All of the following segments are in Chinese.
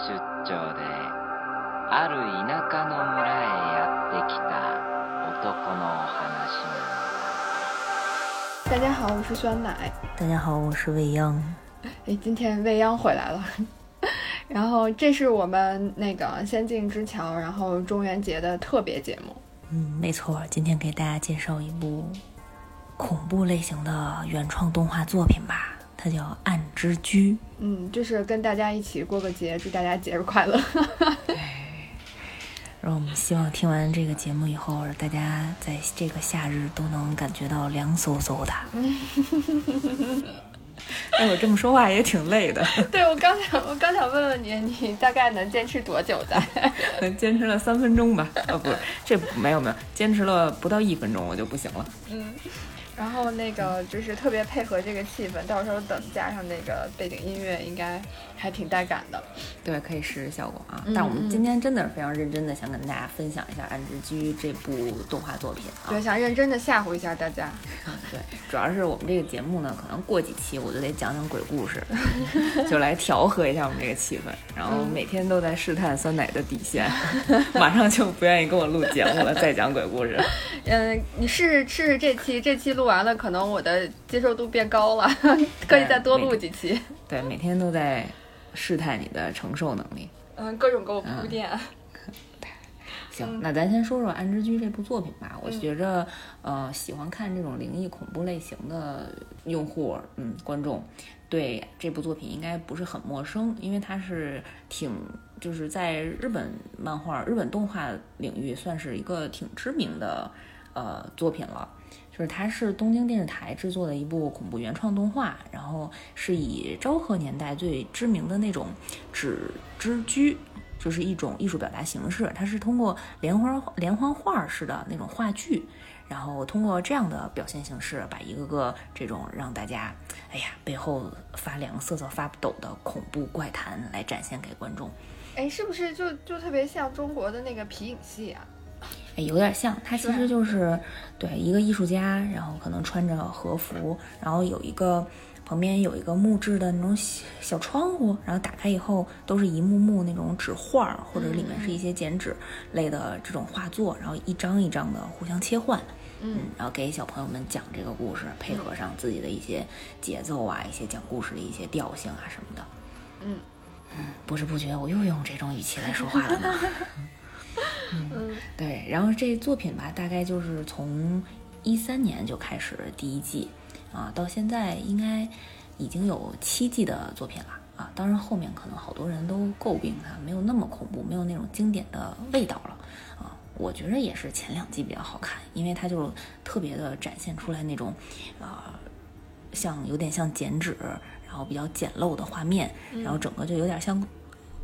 出張である田舎の村へやってきた男のお話なの大家好，我是酸奶。大家好，我是未央。哎，今天未央回来了。然后这是我们那个《仙境之桥》，然后中元节的特别节目。嗯，没错，今天给大家介绍一部恐怖类型的原创动画作品吧， 它叫《暗之居》。嗯，就是跟大家一起过个节，祝大家节日快乐。然后我们希望听完这个节目以后，大家在这个夏日都能感觉到凉飕飕的。哎，我这么说话也挺累的。对，我刚想，我刚想问问你，你大概能坚持多久的？能？坚持了三分钟吧。啊，不是，这没有没有，坚持了不到一分钟我就不行了。嗯。然后那个就是特别配合这个气氛，到时候等加上那个背景音乐，应该还挺带感的。对，可以试试效果啊。但我们今天真的是非常认真的，想跟大家分享一下《安之居》这部动画作品啊。对，想认真的吓唬一下大家。对，主要是我们这个节目呢，可能过几期我就得讲讲鬼故事，就来调和一下我们这个气氛。然后每天都在试探酸奶的底线，马上就不愿意跟我录节目了，再讲鬼故事。嗯，你试试试试这期，这期录完了，可能我的接受度变高了，可以再多录几期。对，每天都在试探你的承受能力。嗯，各种给我铺垫。行，那咱先说说《安之居》这部作品吧。我觉着，呃，喜欢看这种灵异恐怖类型的用户，嗯，观众对这部作品应该不是很陌生，因为它是挺就是在日本漫画、日本动画领域算是一个挺知名的呃作品了。就是它是东京电视台制作的一部恐怖原创动画，然后是以昭和年代最知名的那种纸之居，就是一种艺术表达形式。它是通过连环连环画式的那种话剧，然后通过这样的表现形式，把一个个这种让大家哎呀背后发凉、瑟瑟发抖的恐怖怪谈来展现给观众。哎，是不是就就特别像中国的那个皮影戏啊？哎，有点像，它其实就是对一个艺术家，然后可能穿着和服，然后有一个旁边有一个木质的那种小小窗户，然后打开以后都是一幕幕那种纸画，或者里面是一些剪纸类的这种画作，然后一张一张的互相切换，嗯，然后给小朋友们讲这个故事，配合上自己的一些节奏啊，一些讲故事的一些调性啊什么的，嗯。嗯，不知不觉我又用这种语气来说话了呢。嗯，对，然后这作品吧，大概就是从一三年就开始第一季，啊，到现在应该已经有七季的作品了啊。当然后面可能好多人都诟病它没有那么恐怖，没有那种经典的味道了啊。我觉得也是前两季比较好看，因为它就特别的展现出来那种啊，像有点像剪纸，然后比较简陋的画面，然后整个就有点像。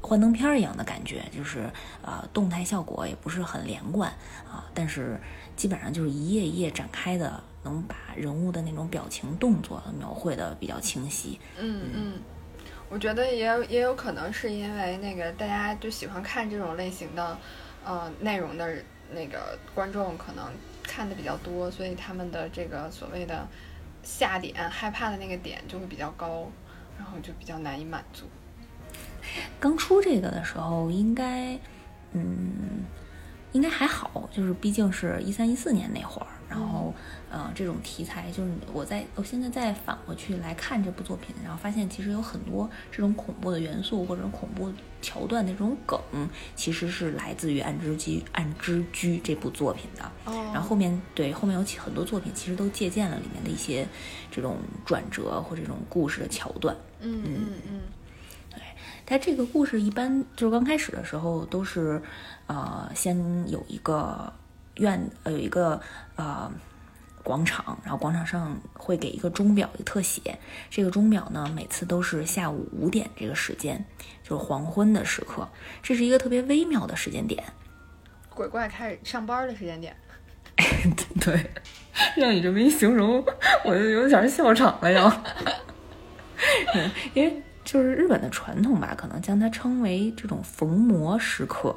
幻灯片一样的感觉，就是呃，动态效果也不是很连贯啊，但是基本上就是一页一页展开的，能把人物的那种表情动作描绘的比较清晰。嗯嗯，我觉得也也有可能是因为那个大家就喜欢看这种类型的呃内容的那个观众可能看的比较多，所以他们的这个所谓的下点害怕的那个点就会比较高，然后就比较难以满足。刚出这个的时候，应该，嗯，应该还好，就是毕竟是一三一四年那会儿，然后，呃，这种题材，就是我在我现在再反过去来看这部作品，然后发现其实有很多这种恐怖的元素或者恐怖桥段那种梗，其实是来自于《暗之居》《暗之居》这部作品的。哦。然后后面对后面有很多作品，其实都借鉴了里面的一些这种转折或这种故事的桥段。嗯嗯嗯。它这个故事一般就是刚开始的时候都是，呃，先有一个院，呃，有一个呃广场，然后广场上会给一个钟表的特写。这个钟表呢，每次都是下午五点这个时间，就是黄昏的时刻，这是一个特别微妙的时间点。鬼怪开始上班的时间点。对，让你这么一形容，我就有点笑场了要。因为。就是日本的传统吧，可能将它称为这种逢魔时刻，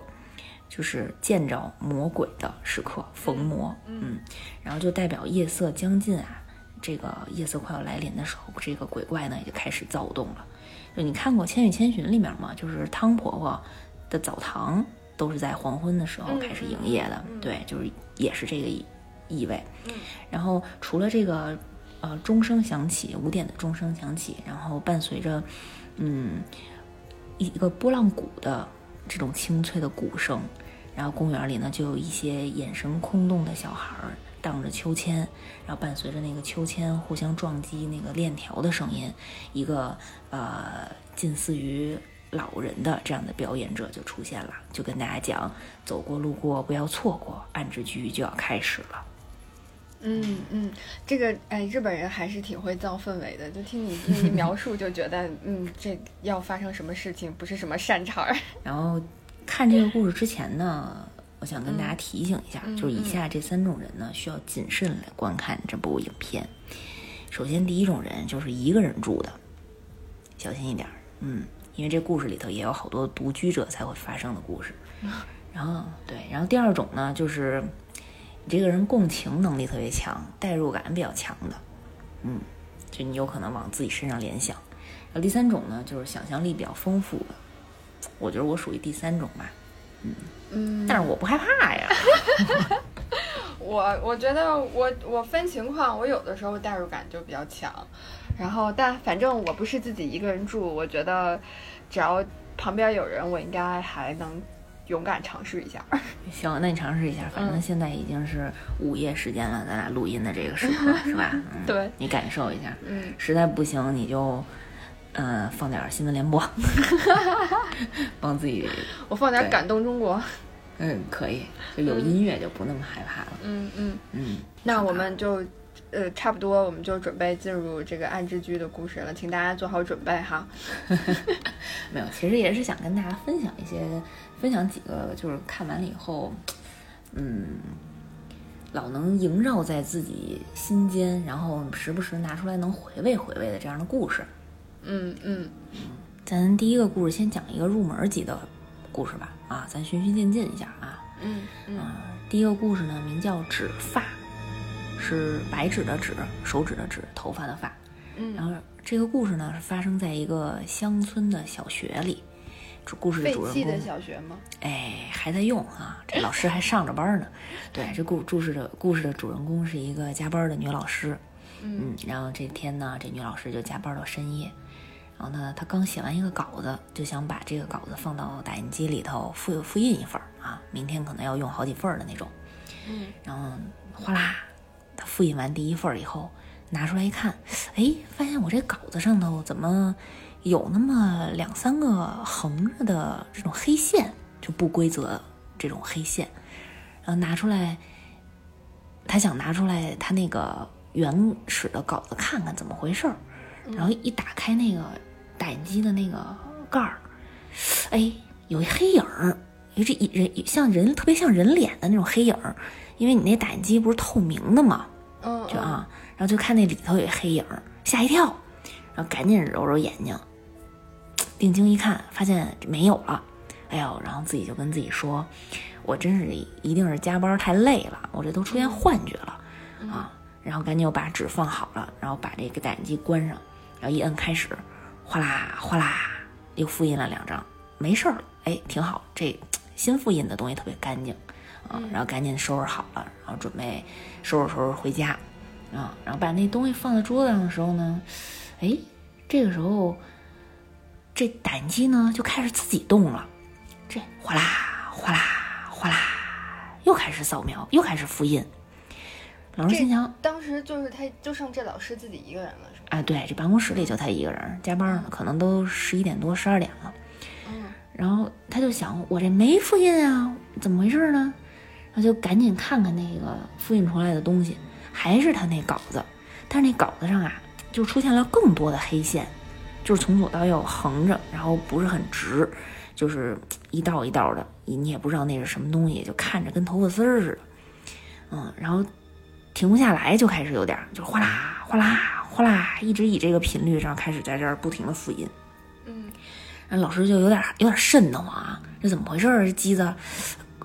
就是见着魔鬼的时刻，逢魔，嗯，然后就代表夜色将近啊，这个夜色快要来临的时候，这个鬼怪呢也就开始躁动了。就你看过《千与千寻》里面吗？就是汤婆婆的澡堂都是在黄昏的时候开始营业的，对，就是也是这个意意味。然后除了这个呃钟声响起，五点的钟声响起，然后伴随着嗯一一个波浪鼓的这种清脆的鼓声，然后公园里呢就有一些眼神空洞的小孩儿荡着秋千，然后伴随着那个秋千互相撞击那个链条的声音，一个呃近似于老人的这样的表演者就出现了，就跟大家讲：走过路过不要错过，暗之居就要开始了。嗯嗯，这个哎，日本人还是挺会造氛围的。就听你这一 描述，就觉得嗯，这要发生什么事情，不是什么善茬儿。然后看这个故事之前呢，我想跟大家提醒一下，就是以下这三种人呢，需要谨慎来观看这部影片。首先，第一种人就是一个人住的，小心一点儿，嗯，因为这故事里头也有好多独居者才会发生的故事。然后对，然后第二种呢，就是你这个人共情能力特别强，代入感比较强的，嗯，就你有可能往自己身上联想。然后第三种呢，就是想象力比较丰富的，我觉得我属于第三种吧，嗯，但是我不害怕呀。我我觉得我我分情况，我有的时候代入感就比较强，然后但反正我不是自己一个人住，我觉得只要旁边有人，我应该还能勇敢尝试一下。行，那你尝试一下，反正现在已经是午夜时间了，咱俩录音的这个时刻 是吧？嗯对你感受一下，嗯，实在不行你就，呃，放点新闻联播，帮自己，我放点对感动中国。嗯，可以，就有音乐就不那么害怕了，嗯嗯，嗯。那我们就呃差不多，我们就准备进入这个暗之居的故事了，请大家做好准备哈。没有，其实也是想跟大家分享一些，分享几个，就是看完了以后，嗯，老能萦绕在自己心间，然后时不时拿出来能回味回味的这样的故事。嗯嗯咱第一个故事先讲一个入门级的故事吧，啊，咱循序渐进一下啊。嗯嗯啊，第一个故事呢，名叫指发，是白纸的纸，手指的指，头发的发。嗯然嗯，后这个故事呢，是发生在一个乡村的小学里。这故事的主人弃的公，小学吗？哎，还在用啊，这老师还上着班呢。对，这故故事的故事的主人公是一个加班的女老师。嗯嗯，然后这天呢，这女老师就加班到深夜。然后呢，她刚写完一个稿子，就想把这个稿子放到打印机里头复复印一份儿啊，明天可能要用好几份儿的那种。嗯然后哗啦，他复印完第一份儿以后，拿出来一看，哎，发现我这稿子上头怎么有那么两三个横着的这种黑线，就不规则这种黑线。然后拿出来，他想拿出来他那个原始的稿子看看怎么回事儿。然后一打开那个打印机的那个盖儿，哎，有一黑影儿，有这人像人特别像人脸的那种黑影儿，因为你那打印机不是透明的嘛，嗯就啊，然后就看那里头有黑影，吓一跳，然后赶紧揉揉眼睛，定睛一看，发现没有了，哎呦，然后自己就跟自己说，我真是一定是加班太累了，我这都出现幻觉了啊，然后赶紧又把纸放好了，然后把这个打印机关上，然后一摁开始，哗啦哗啦，又复印了两张，没事儿了，哎，挺好，这新复印的东西特别干净啊，然后赶紧收拾好了，然后准备收拾收拾回家啊，然后把那东西放在桌子上的时候呢，哎，这个时候这打印机呢就开始自己动了，这哗啦哗啦哗啦，又开始扫描，又开始复印。老师心想，当时就是他，就剩这老师自己一个人了，是吧？啊，对，这办公室里就他一个人，加班呢，可能都十一点多、十二点了。嗯然后他就想，我这没复印啊，怎么回事呢？就赶紧看看那个复印出来的东西，还是他那稿子，但是那稿子上啊，就出现了更多的黑线，就是从左到右横着，然后不是很直，就是一道一道的，你也不知道那是什么东西，就看着跟头发丝儿似的。嗯，然后停不下来，就开始有点，就哗啦哗啦哗啦，一直以这个频率上开始在这儿不停的复印。嗯然后老师就有点有点瘆得慌啊，这怎么回事儿？这机子，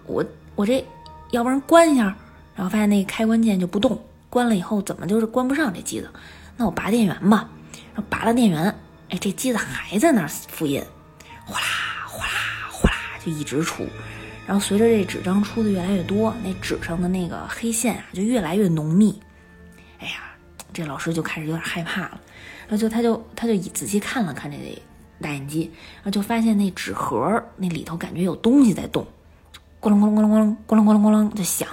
我我这要不然关一下，然后发现那个开关键就不动，关了以后怎么就是关不上这机子？那我拔电源吧。然后拔了电源，哎，这机子还在那儿复印，哗啦哗啦哗啦就一直出。然后随着这纸张出的越来越多，那纸上的那个黑线啊就越来越浓密。哎呀，这老师就开始有点害怕了。然后就他就他就仔细看了看这打印机，然后就发现那纸盒那里头感觉有东西在动，咣啷咣啷咣啷咣啷咣啷咣隆咣啷就响。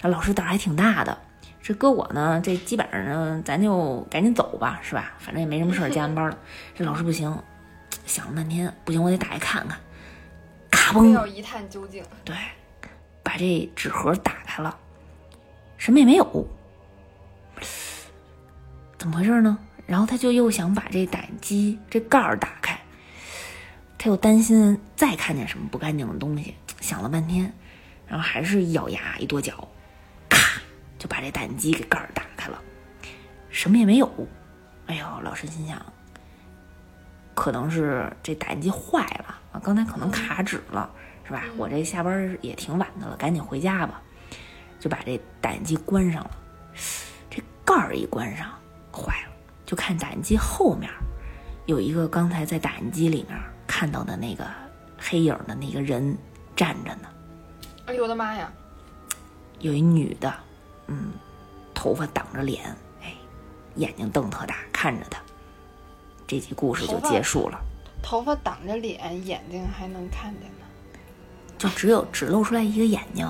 然后老师胆儿还挺大的，这搁我呢，这基本上呢，咱就赶紧走吧，是吧？反正也没什么事儿，加完班了。这老师不行，想了半天，不行，我得打开看看。咔嘣，要一探究竟。对，把这纸盒打开了，什么也没有，怎么回事呢？然后他就又想把这打印机这盖儿打开，他又担心再看见什么不干净的东西，想了半天，然后还是一咬牙一跺脚，咔就把这打印机给盖儿打开了，什么也没有。哎呦，老师心想，可能是这打印机坏了啊，刚才可能卡纸了，是吧？我这下班也挺晚的了，赶紧回家吧，就把这打印机关上了。这盖儿一关上，坏了。就看打印机后面有一个刚才在打印机里面看到的那个黑影的那个人站着呢。哎呦我的妈呀！有一女的，嗯，头发挡着脸，哎，眼睛瞪特大看着他。这集故事就结束了。头发挡着脸，眼睛还能看见呢。就只有只露出来一个眼睛。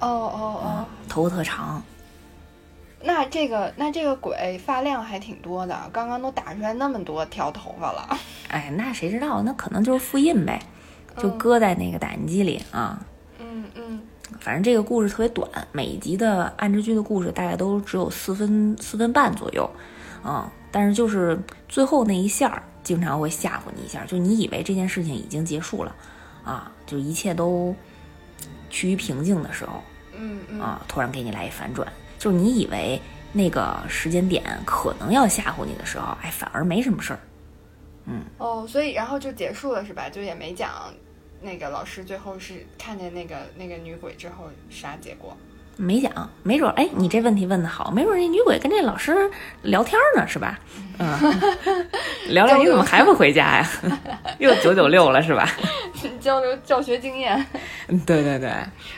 哦哦哦。头发特长。那这个那这个鬼发量还挺多的，刚刚都打出来那么多条头发了。哎，那谁知道？那可能就是复印呗，就搁在那个打印机里啊。嗯嗯。反正这个故事特别短，每一集的暗之居的故事大概都只有四分四分半左右，啊，但是就是最后那一下经常会吓唬你一下，就你以为这件事情已经结束了，啊，就一切都趋于平静的时候，嗯嗯，啊，突然给你来一反转。就是你以为那个时间点可能要吓唬你的时候，哎，反而没什么事儿。嗯。哦，所以然后就结束了是吧？就也没讲那个老师最后是看见那个那个女鬼之后啥结果？没讲，没准哎，你这问题问的好，没准那女鬼跟这老师聊天呢，是吧？嗯。聊聊你怎么还不回家呀？又九九六了是吧？交流教学经验，对对对。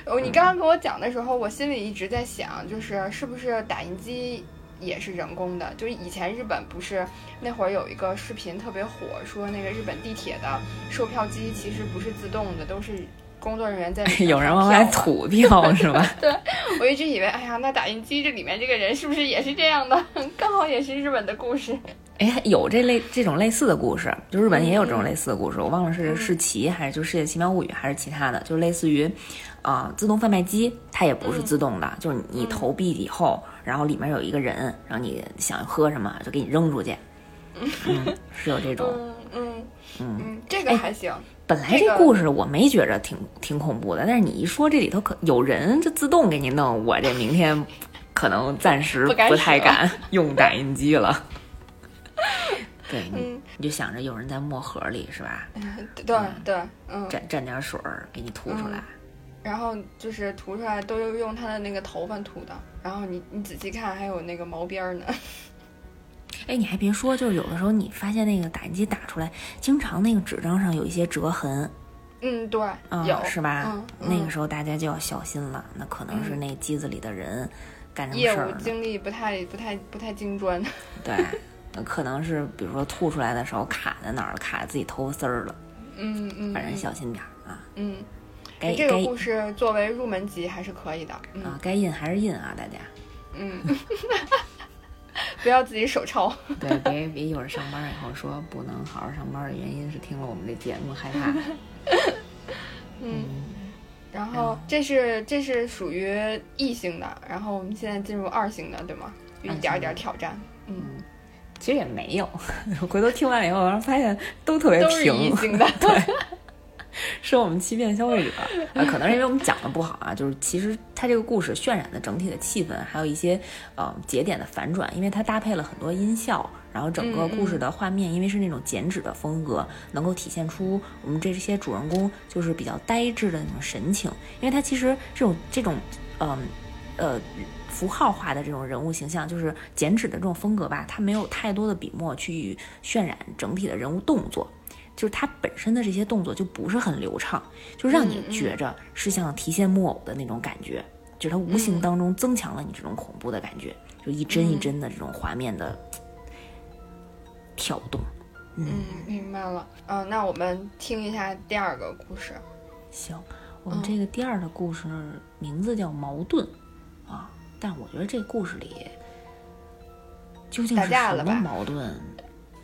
哦，你刚刚跟我讲的时候，我心里一直在想，就是是不是打印机也是人工的？就是以前日本不是那会儿有一个视频特别火，说那个日本地铁的售票机其实不是自动的，都是工作人员在 有人往外吐票 是吧？对，我一直以为，哎呀，那打印机这里面这个人是不是也是这样的？刚好也是日本的故事。哎，有这类这种类似的故事，就日本也有这种类似的故事。我忘了是是奇还是就《世界奇妙物语》还是其他的，就类似于，啊，自动贩卖机，它也不是自动的，就是你投币以后，然后里面有一个人，然后你想喝什么就给你扔出去，嗯，是有这种，嗯嗯嗯，这个还行。本来这故事我没觉着挺挺恐怖的，但是你一说这里头可有人就自动给你弄，我这明天可能暂时不太敢用打印机了。对，你你就想着有人在墨盒里是吧？对对，嗯，蘸蘸点水儿给你吐出来，然后就是涂出来都用用他的那个头发涂的，然后你你仔细看还有那个毛边呢。哎，你还别说，就是有的时候你发现那个打印机打出来，经常那个纸张上有一些折痕。嗯，对，有是吧？那个时候大家就要小心了，那可能是那机子里的人干什么事儿？业务经历不太不太不太精专。对。可能是，比如说吐出来的时候卡在哪儿，卡自己头发丝儿了。嗯嗯，反正小心点儿啊。嗯，这个故事作为入门级还是可以的啊。该印还是印啊，大家。嗯，不要自己手抄。对，别别一会儿上班以后说不能好好上班的原因是听了我们这节目害怕。嗯，然后这是这是属于异性的，然后我们现在进入二性的，对吗？一点一点挑战。嗯。其实也没有，回头听完以后，然后发现都特别平，对，是我们欺骗消费者啊，可能是因为我们讲的不好啊。就是其实它这个故事渲染的整体的气氛，还有一些呃节点的反转，因为它搭配了很多音效，然后整个故事的画面，因为是那种剪纸的风格，能够体现出我们这些主人公就是比较呆滞的那种神情。因为它其实这种这种嗯呃符号化的这种人物形象，就是剪纸的这种风格吧，它没有太多的笔墨去渲染整体的人物动作，就是它本身的这些动作就不是很流畅，就让你觉着是像提线木偶的那种感觉，就是它无形当中增强了你这种恐怖的感觉，就一帧一帧的这种画面的跳动。嗯，明白了。嗯，那我们听一下第二个故事。行，我们这个第二个故事名字叫矛盾啊，但我觉得这故事里究竟是什么矛盾，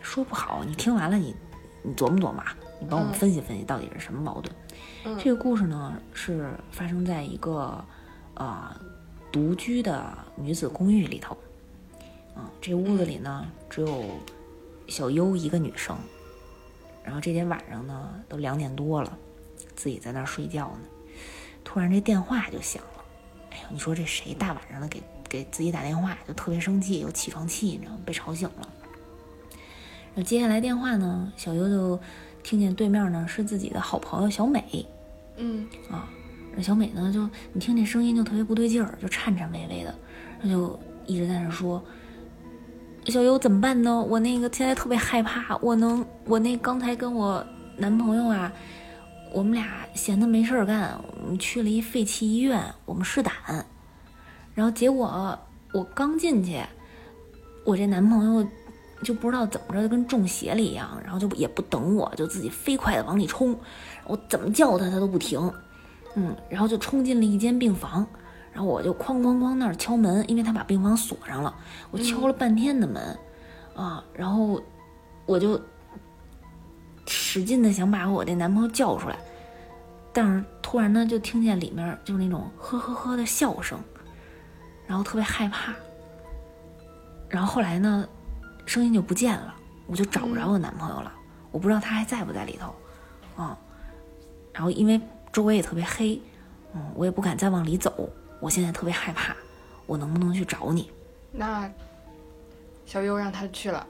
说不好。你听完了，你你琢磨琢磨，你帮我们分析分析到底是什么矛盾。这个故事呢是发生在一个呃独居的女子公寓里头，啊，这屋子里呢只有小优一个女生，然后这天晚上呢都两点多了。自己在那儿睡觉呢，突然这电话就响了。哎呦，你说这谁大晚上的给给自己打电话，就特别生气，有起床气，你知道吗？被吵醒了。接下来电话呢，小优就听见对面呢是自己的好朋友小美。嗯啊，那小美呢就你听这声音就特别不对劲儿，就颤颤巍巍的，她就一直在那说：“小优怎么办呢？我那个现在特别害怕，我能我那刚才跟我男朋友啊。”我们俩闲的没事儿干，我们去了一废弃医院，我们试胆，然后结果我刚进去，我这男朋友就不知道怎么着，就跟中邪了一样，然后就也不等我，就自己飞快的往里冲，我怎么叫他他都不停，嗯，然后就冲进了一间病房，然后我就哐哐哐那儿敲门，因为他把病房锁上了，我敲了半天的门，啊，然后我就。使劲的想把我这男朋友叫出来，但是突然呢，就听见里面就是那种呵呵呵的笑声，然后特别害怕。然后后来呢，声音就不见了，我就找不着我男朋友了，我不知道他还在不在里头，啊。然后因为周围也特别黑，嗯，我也不敢再往里走，我现在特别害怕，我能不能去找你？那小优让他去了。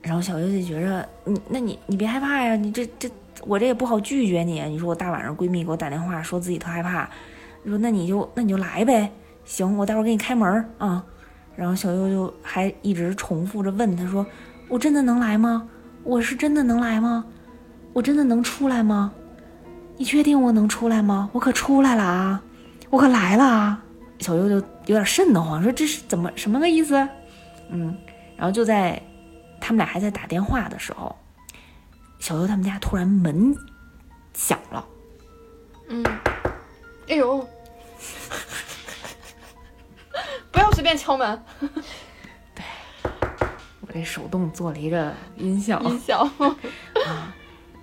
然后小优就觉着，你那你你别害怕呀，你这这我这也不好拒绝你。你说我大晚上闺蜜给我打电话说自己特害怕，你说那你就那你就来呗，行，我待会儿给你开门啊。然后小优就还一直重复着问他说，我真的能来吗？我是真的能来吗？我真的能出来吗？你确定我能出来吗？我可出来了啊，我可来了啊。小优就有点瘆得慌，说这是怎么什么个意思？嗯，然后就在。他们俩还在打电话的时候，小优他们家突然门响了。嗯，哎呦，不要随便敲门。对，我这手动做了一个音效。音效 啊，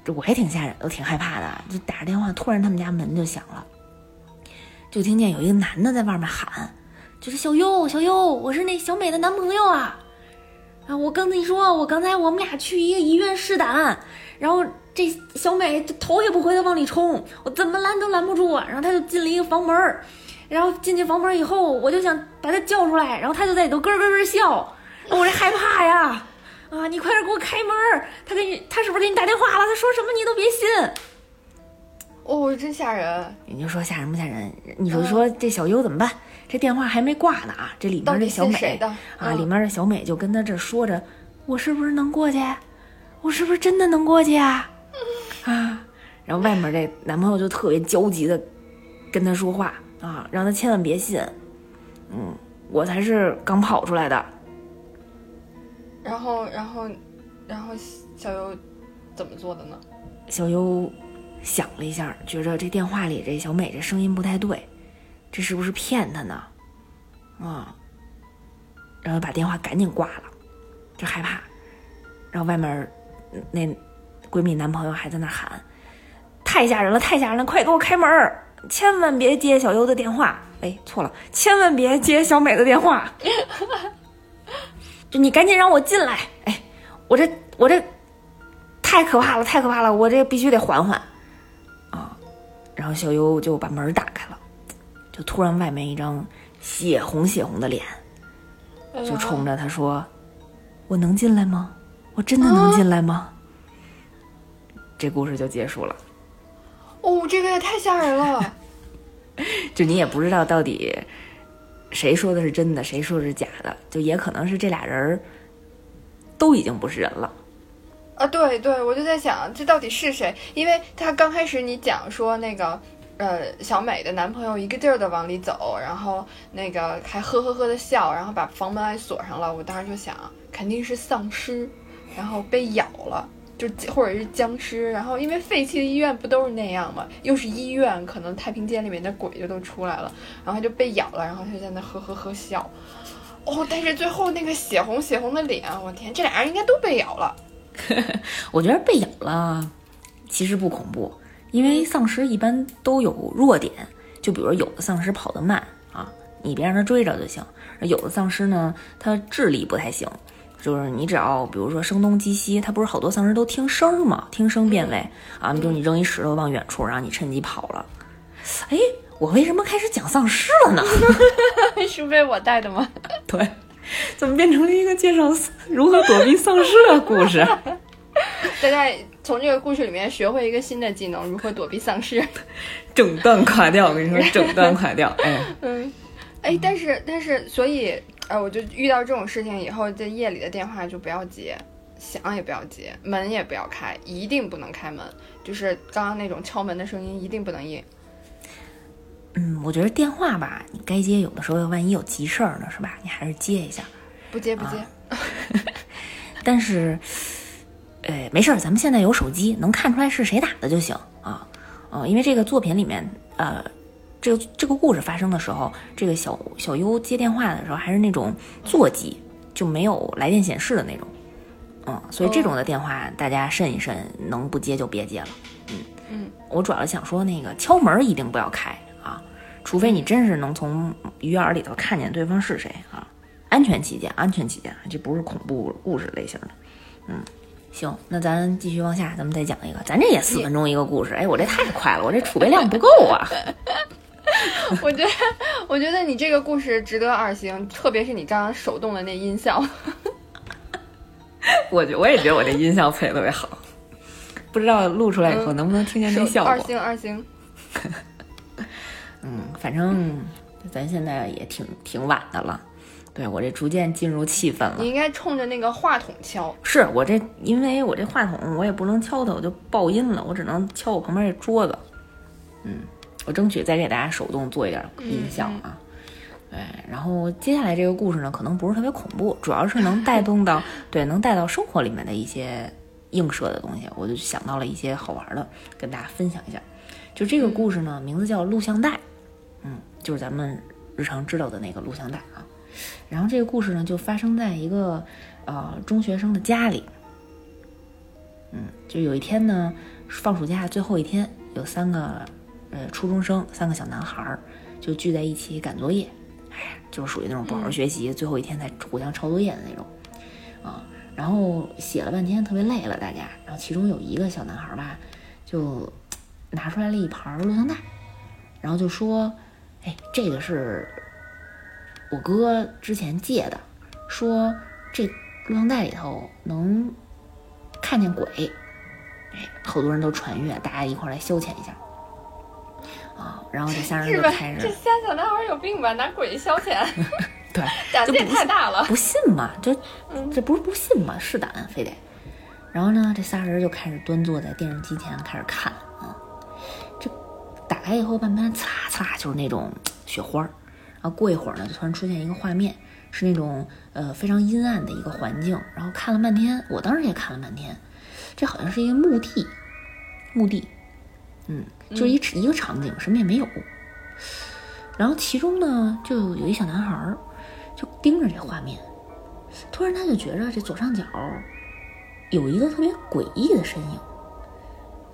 这我也挺吓人，我挺害怕的。就打着电话，突然他们家门就响了，就听见有一个男的在外面喊：“就是小优，小优，我是那小美的男朋友啊。”啊！我跟你说，我刚才我们俩去一个医院试胆，然后这小美头也不回的往里冲，我怎么拦都拦不住。然后她就进了一个房门，然后进去房门以后，我就想把他叫出来，然后他就在里头咯咯咯笑。我这害怕呀！啊，你快点给我开门！他给你，他是不是给你打电话了？他说什么你都别信。哦，真吓人！你就说吓人不吓人？你就说这小优怎么办？这电话还没挂呢啊！这里面这小美啊，里面的小美就跟他这说着：“我是不是能过去？我是不是真的能过去啊？” 啊！然后外面这男朋友就特别焦急的跟他说话啊，让他千万别信。嗯，我才是刚跑出来的。然后，然后，然后小优怎么做的呢？小优想了一下，觉着这电话里这小美这声音不太对。这是不是骗他呢？啊，然后把电话赶紧挂了，就害怕。然后外面那闺蜜男朋友还在那喊：“太吓人了，太吓人了！快给我开门，千万别接小优的电话。”哎，错了，千万别接小美的电话。就你赶紧让我进来！哎，我这我这太可怕了，太可怕了！我这必须得缓缓啊！然后小优就把门打开了。就突然，外面一张血红血红的脸，就冲着他说：“我能进来吗？我真的能进来吗？”这故事就结束了。哦，这个也太吓人了！就你也不知道到底谁说的是真的，谁说的是假的，就也可能是这俩人儿都已经不是人了。啊，对对，我就在想这到底是谁？因为他刚开始你讲说那个。呃，小美的男朋友一个劲儿的往里走，然后那个还呵呵呵的笑，然后把房门还锁上了。我当时就想，肯定是丧尸，然后被咬了，就或者是僵尸。然后因为废弃的医院不都是那样吗？又是医院，可能太平间里面的鬼就都出来了，然后就被咬了，然后就在那呵呵呵笑。哦，但是最后那个血红血红的脸，我天，这俩人应该都被咬了。我觉得被咬了其实不恐怖。因为丧尸一般都有弱点，就比如有的丧尸跑得慢啊，你别让他追着就行；有的丧尸呢，他智力不太行，就是你只要比如说声东击西，它不是好多丧尸都听声吗？听声辨位啊，比如你扔一石头往远处，然后你趁机跑了。哎，我为什么开始讲丧尸了呢？是被我带的吗？对，怎么变成了一个介绍如何躲避丧尸的故事？大家。从这个故事里面学会一个新的技能，如何躲避丧尸。整段垮掉，我跟你说，整段垮掉。哎，嗯，哎，但是但是，所以，呃，我就遇到这种事情以后，在夜里的电话就不要接，响也不要接，门也不要开，一定不能开门，就是刚刚那种敲门的声音一定不能应。嗯，我觉得电话吧，你该接，有的时候万一有急事儿呢，是吧？你还是接一下。不接不接。但是。哎，没事儿，咱们现在有手机，能看出来是谁打的就行啊。嗯，因为这个作品里面，呃，这个这个故事发生的时候，这个小小优接电话的时候还是那种座机，就没有来电显示的那种。嗯，所以这种的电话大家慎一慎，能不接就别接了。嗯嗯，我主要想说那个敲门一定不要开啊，除非你真是能从鱼眼里头看见对方是谁啊。安全起见，安全起见，这不是恐怖故事类型的。嗯。行，那咱继续往下，咱们再讲一个。咱这也四分钟一个故事，哎，我这太快了，我这储备量不够啊。我觉得，我觉得你这个故事值得二星，特别是你刚刚手动的那音效。我觉我也觉得我这音效配的特别好，不知道录出来以后能不能听见这效果。二星，二星。嗯，反正咱现在也挺挺晚的了。对我这逐渐进入气氛了。你应该冲着那个话筒敲。是我这，因为我这话筒我也不能敲它，我就爆音了。我只能敲我旁边这桌子。嗯，我争取再给大家手动做一点音效啊。对，然后接下来这个故事呢，可能不是特别恐怖，主要是能带动到 对能带到生活里面的一些映射的东西。我就想到了一些好玩的，跟大家分享一下。就这个故事呢，名字叫录像带。嗯，就是咱们日常知道的那个录像带啊。然后这个故事呢，就发生在一个呃中学生的家里。嗯，就有一天呢，放暑假最后一天，有三个呃初中生，三个小男孩儿就聚在一起赶作业。哎，就是属于那种不好好学习，最后一天才互相抄作业的那种啊。然后写了半天，特别累了，大家。然后其中有一个小男孩吧，就拿出来了一盘录像带，然后就说：“哎，这个是。”我哥之前借的，说这录像带里头能看见鬼，哎，好多人都传阅，大家一块来消遣一下啊。然后这仨人就开始，这仨小男孩有病吧？拿鬼消遣？对，胆子也太大了，不信嘛？就这不是不信嘛？是胆，非得。然后呢，这仨人就开始端坐在电视机前开始看啊。这打开以后，慢慢呲啦呲啦，就是那种雪花。然后过一会儿呢，就突然出现一个画面，是那种呃非常阴暗的一个环境。然后看了半天，我当时也看了半天，这好像是一个墓地，墓地，嗯，就是一一个场景，什么也没有。然后其中呢，就有一小男孩儿就盯着这画面，突然他就觉着这左上角有一个特别诡异的身影。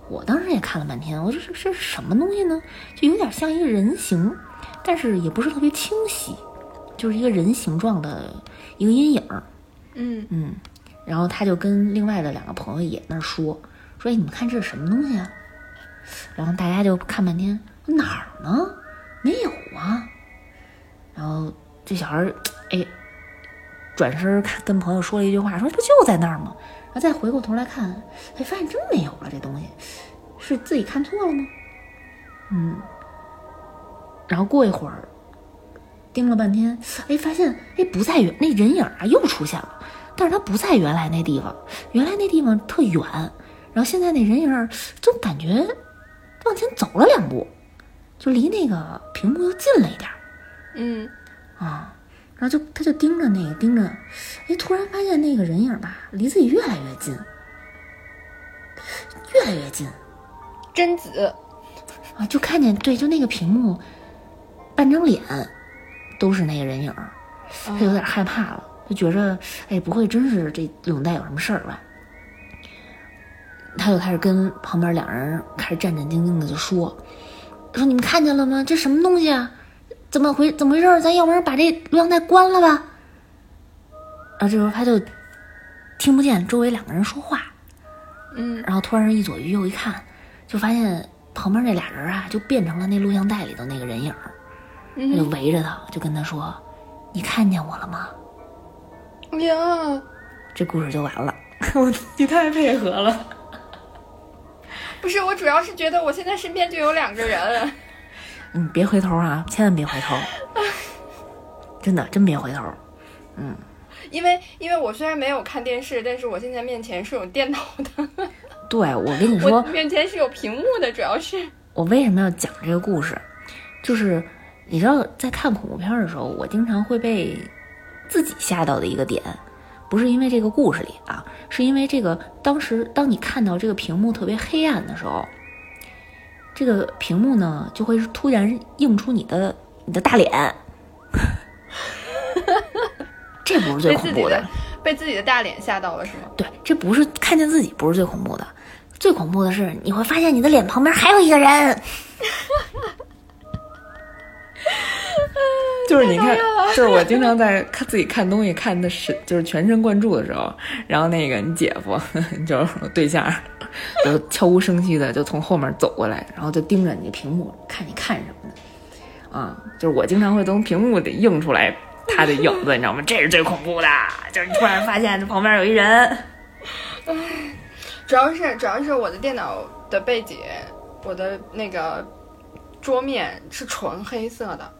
我当时也看了半天，我说这这是什么东西呢？就有点像一个人形。但是也不是特别清晰，就是一个人形状的一个阴影嗯嗯，然后他就跟另外的两个朋友也那说说，哎，你们看这是什么东西啊？然后大家就看半天，哪儿呢？没有啊。然后这小孩儿哎，转身看跟朋友说了一句话，说不就在那儿吗？然后再回过头来看，哎，发现真没有了。这东西是自己看错了吗？嗯。然后过一会儿，盯了半天，哎，发现哎不在原那人影啊又出现了，但是他不在原来那地方，原来那地方特远，然后现在那人影就感觉往前走了两步，就离那个屏幕又近了一点儿嗯啊，然后就他就盯着那个盯着，哎，突然发现那个人影吧离自己越来越近，越来越近。贞子，啊，就看见对，就那个屏幕，半张脸都是那个人影儿，他有点害怕了，就觉着，哎，不会真是这领带有什么事儿吧？他就开始跟旁边两人开始战战兢兢的就说，说你们看见了吗？这什么东西啊？怎么回怎么回事？咱要不然把这录像带关了吧？然后这时候他就听不见周围两个人说话，嗯然后突然一左一右一看，就发现旁边那俩人啊，就变成了那录像带里头那个人影儿，他就嗯，围着他，就跟他说：“你看见我了吗哎呀，？”这故事就完了。我你太配合了。不是，我主要是觉得我现在身边就有两个人，嗯，别回头啊，千万别回头，真的真别回头。嗯。因为因为我虽然没有看电视，但是我现在面前是有电脑的，对我跟你我说，面前是有屏幕的，主要是，我为什么要讲这个故事，就是你知道，在看恐怖片的时候，我经常会被自己吓到的一个点，不是因为这个故事里啊，是因为这个当时当你看到这个屏幕特别黑暗的时候，这个屏幕呢就会突然映出你的你的大脸，这不是最恐怖的。被自己的大脸吓到了是吗？对，这不是看见自己不是最恐怖的，最恐怖的是你会发现你的脸旁边还有一个人。就是你看，就是我经常在看自己看东西看的是就是全神贯注的时候，然后那个你姐夫 就是我对象，就悄无声息的就从后面走过来，然后就盯着你的屏幕看你看什么呢？啊，就是我经常会从屏幕里映出来他的影子，你知道吗？这是最恐怖的，就是你突然发现这旁边有一人。唉主要是主要是我的电脑的背景，我的那个桌面是纯黑色的。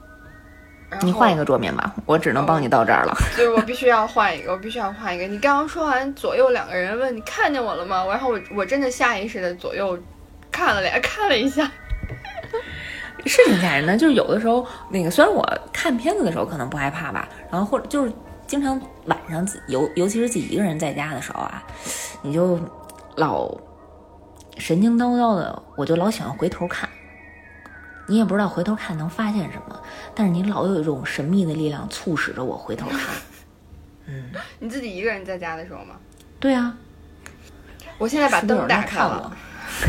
你换一个桌面吧，我只能帮你到这儿了。就是我必须要换一个，我必须要换一个。你刚刚说完左右两个人问你看见我了吗？然后我我真的下意识的左右看了两 看了一下，是挺吓人的，就是有的时候那个，虽然我看片子的时候可能不害怕吧，然后或者就是经常晚上自尤尤其是自己一个人在家的时候啊，你就老神经叨叨的，我就老喜欢回头看。你也不知道回头看能发现什么，但是你老有一种神秘的力量促使着我回头看。嗯你自己一个人在家的时候吗？对啊，我现在把灯打开了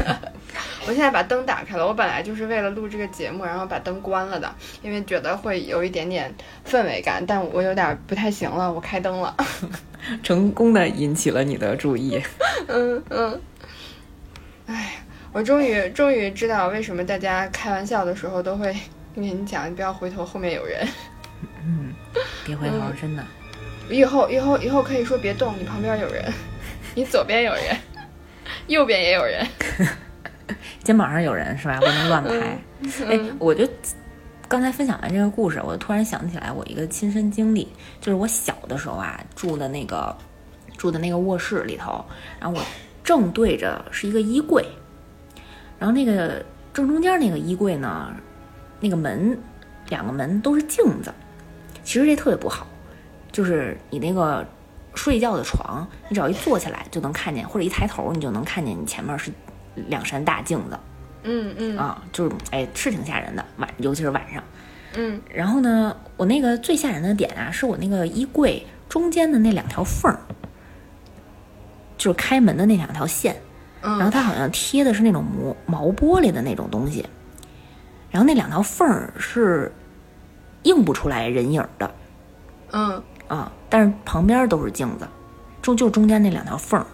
我，我现在把灯打开了。我本来就是为了录这个节目，然后把灯关了的，因为觉得会有一点点氛围感，但我有点不太行了，我开灯了。成功的引起了你的注意。嗯嗯，哎，我终于终于知道为什么大家开玩笑的时候都会 跟你讲，你不要回头，后面有人。嗯别回头，真的。以后以后以后可以说别动，你旁边有人，你左边有人，右边也有人。肩膀上有人是吧？不能乱拍。哎，嗯我就刚才分享完这个故事，我突然想起来我一个亲身经历，就是我小的时候啊，住的那个住的那个卧室里头，然后我正对着是一个衣柜，然后那个正中间那个衣柜呢，那个门两个门都是镜子，其实这特别不好，就是你那个睡觉的床，你只要一坐起来就能看见，或者一抬头你就能看见你前面是两扇大镜子。嗯嗯啊，就是哎，是挺吓人的，晚尤其是晚上。嗯然后呢，我那个最吓人的点啊，是我那个衣柜中间的那两条缝儿，就是开门的那两条线，然后嗯它好像贴的是那种毛毛玻璃的那种东西，然后那两条缝儿是映不出来人影的。嗯。啊，但是旁边都是镜子，中就中间那两条缝儿，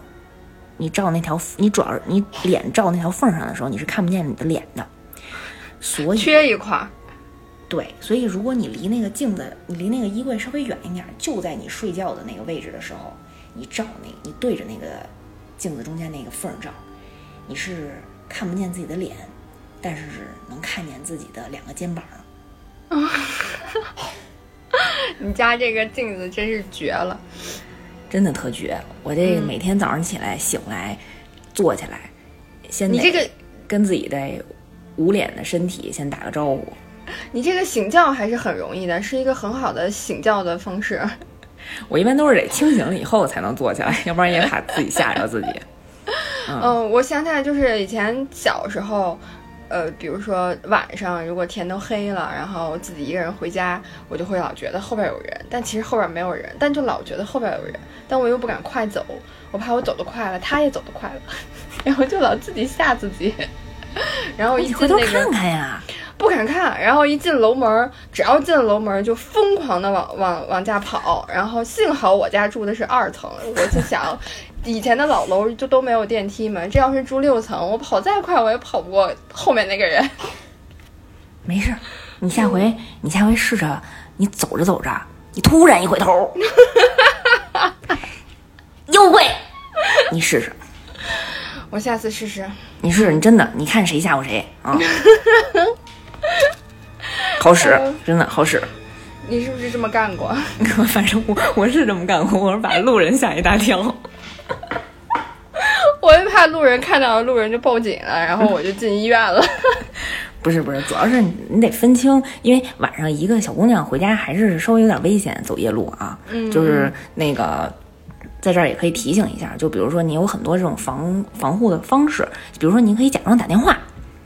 你照那条，你主要是你脸照那条缝上的时候，你是看不见你的脸的，所以缺一块儿。对，所以如果你离那个镜子，你离那个衣柜稍微远一点，就在你睡觉的那个位置的时候，你照那，你对着那个镜子中间那个缝儿照，你是看不见自己的脸，但是是能看见自己的两个肩膀。你家这个镜子真是绝了，真的特绝。我这嗯每天早上起来醒来，坐起来，先你这个跟自己的捂脸的身体先打个招呼。你这个醒觉还是很容易的，是一个很好的醒觉的方式。我一般都是得清醒了以后才能坐起来，要不然也怕自己吓着自己。嗯，我想起来，就是以前小时候，呃，比如说晚上如果天都黑了，然后自己一个人回家，我就会老觉得后边有人，但其实后边没有人，但就老觉得后边有人，但我又不敢快走，我怕我走得快了，他也走得快了，然后就老自己吓自己。然后一你回头看看呀，不敢看，然后一进楼门儿，只要进了楼门儿就疯狂的往往往家跑，然后幸好我家住的是二层，我就想，以前的老楼就都没有电梯嘛，这要是住六层，我跑再快我也跑不过后面那个人。没事儿，你下回你下回试着，你走着走着，你突然一回头，又会，你试试，我下次试试。你试试，你真的，你看谁吓唬谁啊？好使，真的好使。你是不是这么干过？反正我我是这么干过，我是把路人吓一大跳。我就怕路人看到路人就报警了，然后我就进医院了。不是不是，主要是你你得分清，因为晚上一个小姑娘回家还是稍微有点危险，走夜路啊。嗯就是那个，在这儿也可以提醒一下，就比如说你有很多这种防防护的方式，比如说你可以假装打电话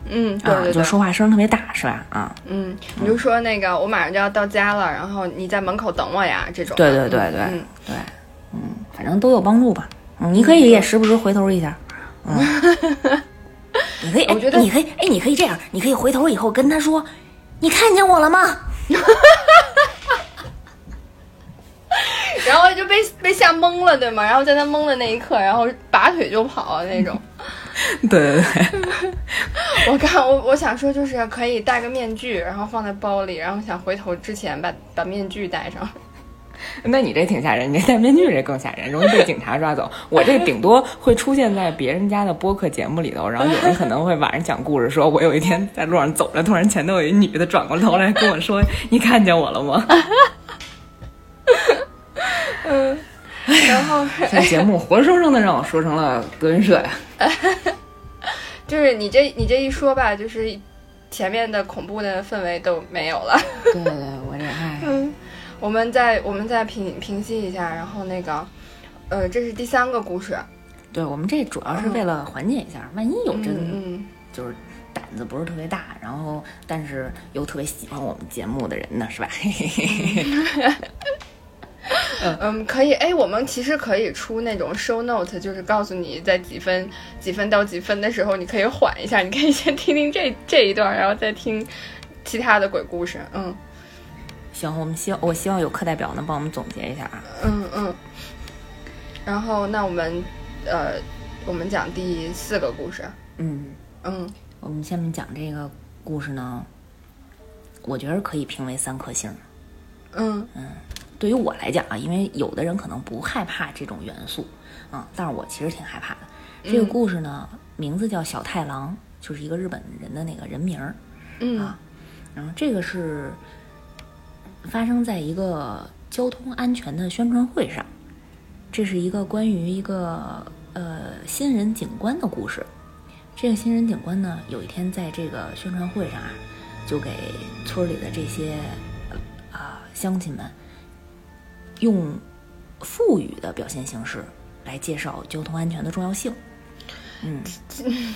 嗯，对啊，对对，就说话声特别大，是吧？啊，嗯，你就说那个我马上就要到家了，然后你在门口等我呀，这种。对对对对、嗯对，嗯，反正都有帮助吧。嗯，你可以也时不时回头一下，嗯，你可以，哎我觉得你可以，哎，你可以这样，你可以回头以后跟他说，你看见我了吗？然后就被被吓懵了，对吗？然后在他懵的那一刻，然后拔腿就跑那种。对 对对。我刚我我想说就是可以戴个面具，然后放在包里，然后想回头之前把把面具戴上。那你这挺吓人，你这戴面具这更吓人，容易被警察抓走。我这顶多会出现在别人家的播客节目里头，然后有人可能会晚上讲故事，说我有一天在路上走着，突然前头有一女的转过头来跟我说：“你看见我了吗然后？”这节目活生生的让我说成了德云社呀。就是你这你这一说吧，就是前面的恐怖的氛围都没有了。对 对对，我这嗯，我们再我们再平平息一下，然后那个，呃，这是第三个故事。对我们这主要是为了缓解一下，万一有真嗯就是胆子不是特别大，然后但是又特别喜欢我们节目的人呢，是吧？嗯，可以。哎，我们其实可以出那种 show note，就是告诉你在几分几分到几分的时候，你可以缓一下，你可以先听听这这一段，然后再听其他的鬼故事。嗯行，我们希望我希望有课代表能帮我们总结一下啊。嗯嗯。然后那我们呃，我们讲第四个故事。嗯。嗯我们下面讲这个故事呢，我觉得可以评为三颗星。嗯嗯对于我来讲啊，因为有的人可能不害怕这种元素啊，但是我其实挺害怕的。这个嗯故事呢，名字叫小太郎，就是一个日本人的那个人名儿。嗯啊然后这个是发生在一个交通安全的宣传会上，这是一个关于一个呃新人警官的故事。这个新人警官呢，有一天在这个宣传会上啊，就给村里的这些呃啊、乡亲们用腹语的表现形式来介绍交通安全的重要性。嗯，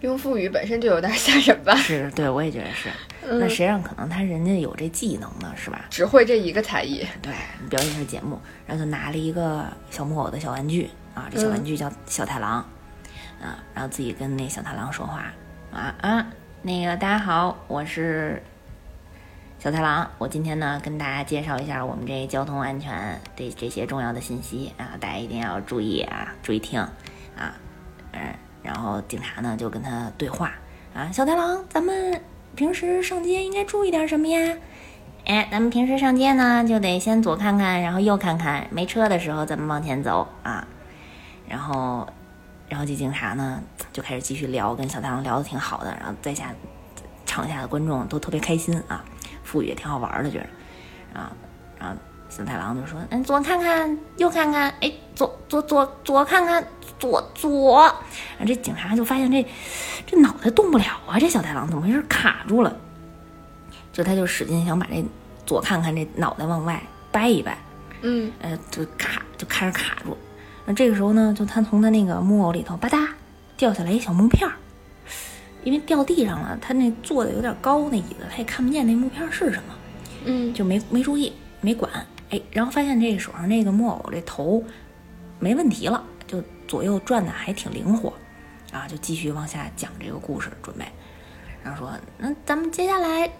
用腹语本身就有点吓人吧？是对，我也觉得是。那谁让可能他人家有这技能呢，是吧？只会这一个才艺。对，表演是节目，然后就拿了一个小木偶的小玩具啊，这小玩具叫小太郎，啊，然后自己跟那小太郎说话啊啊，那个大家好，我是小太郎，我今天呢跟大家介绍一下我们这交通安全这这些重要的信息啊，大家一定要注意啊，注意听啊，嗯，然后警察呢就跟他对话啊，小太郎，咱们平时上街应该注意点什么呀？哎，咱们平时上街呢，就得先左看看，然后右看看，没车的时候咱们往前走啊。然后，然后这警察呢就开始继续聊，跟小太郎聊得挺好的，然后在下场下的观众都特别开心啊，腹语也挺好玩的，觉得啊。然后小太郎就说：“嗯，左看看，右看看，哎，左左左左看看，左左。”然后这警察就发现这这脑袋动不了啊，这小太郎怎么回事？卡住了。就他就使劲想把这左看看这脑袋往外掰一掰，嗯呃，就卡就开始卡住。那这个时候呢，就他从他那个木偶里头吧嗒掉下来一小木片儿，因为掉地上了，他那坐的有点高，那椅子他也看不见那木片儿是什么，嗯。就没没注意没管，哎，然后发现这个手上那个木偶这头没问题了，就左右转的还挺灵活，啊，就继续往下讲这个故事准备，然后说那咱们接下来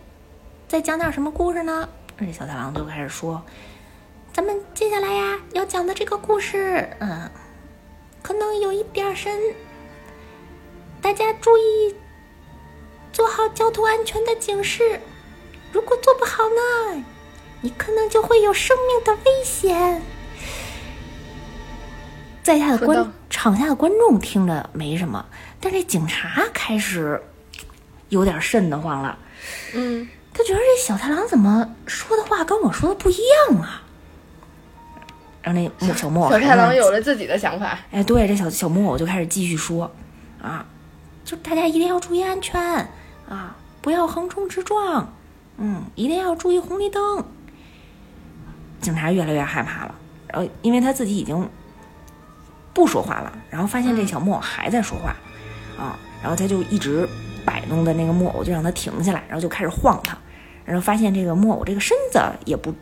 再讲点什么故事呢？这小太郎就开始说，咱们接下来呀要讲的这个故事，嗯，可能有一点深，大家注意做好交通安全的警示。如果做不好呢，你可能就会有生命的危险。在下的观场下的观众听着没什么，但这警察开始有点瘆得慌了。嗯他觉得这小太郎怎么说的话跟我说的不一样啊？然后那木小木偶小太郎有了自己的想法。哎，对，这小小木偶就开始继续说，啊，就大家一定要注意安全啊，不要横冲直撞，嗯，一定要注意红绿灯。警察越来越害怕了，然后因为他自己已经不说话了，然后发现这小木偶还在说话，啊，然后他就一直摆弄的那个木偶就让他停下来，然后就开始晃他，然后发现这个木偶这个身子也不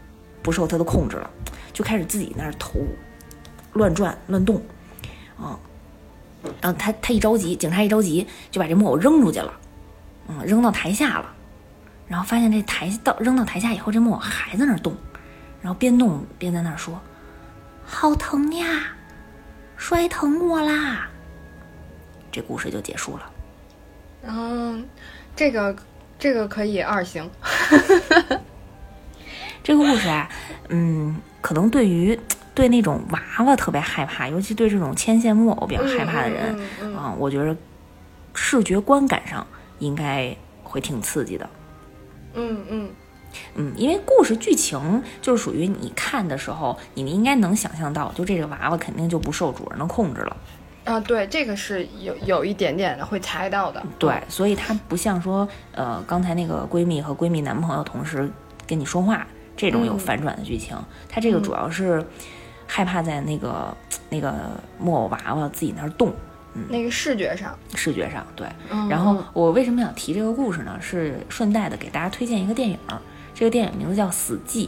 不受他的控制了，就开始自己那儿头乱转乱动，啊，然后他他一着急，警察一着急就把这木偶扔出去了，嗯，扔到台下了，然后发现这台到扔到台下以后，这木偶还在那儿动，然后边动边在那儿说：“好疼呀，摔疼我啦。”这故事就结束了。嗯，这个这个可以二星。这个故事啊，嗯，可能对于对那种娃娃特别害怕，尤其对这种牵线木偶比较害怕的人，嗯嗯嗯啊，我觉得视觉观感上应该会挺刺激的。嗯嗯嗯，因为故事剧情就是属于你看的时候，你们应该能想象到，就这个娃娃肯定就不受主人的控制了。啊，对，这个是有有一点点的会猜到的。对，所以它不像说，呃，刚才那个闺蜜和闺蜜男朋友同时跟你说话这种有嗯反转的剧情，它这个主要是害怕在那个那个木偶娃娃自己那儿动，那个视觉上，视觉上对。嗯然后我为什么想提这个故事呢？是顺带的给大家推荐一个电影，这个电影名字叫《死寂》。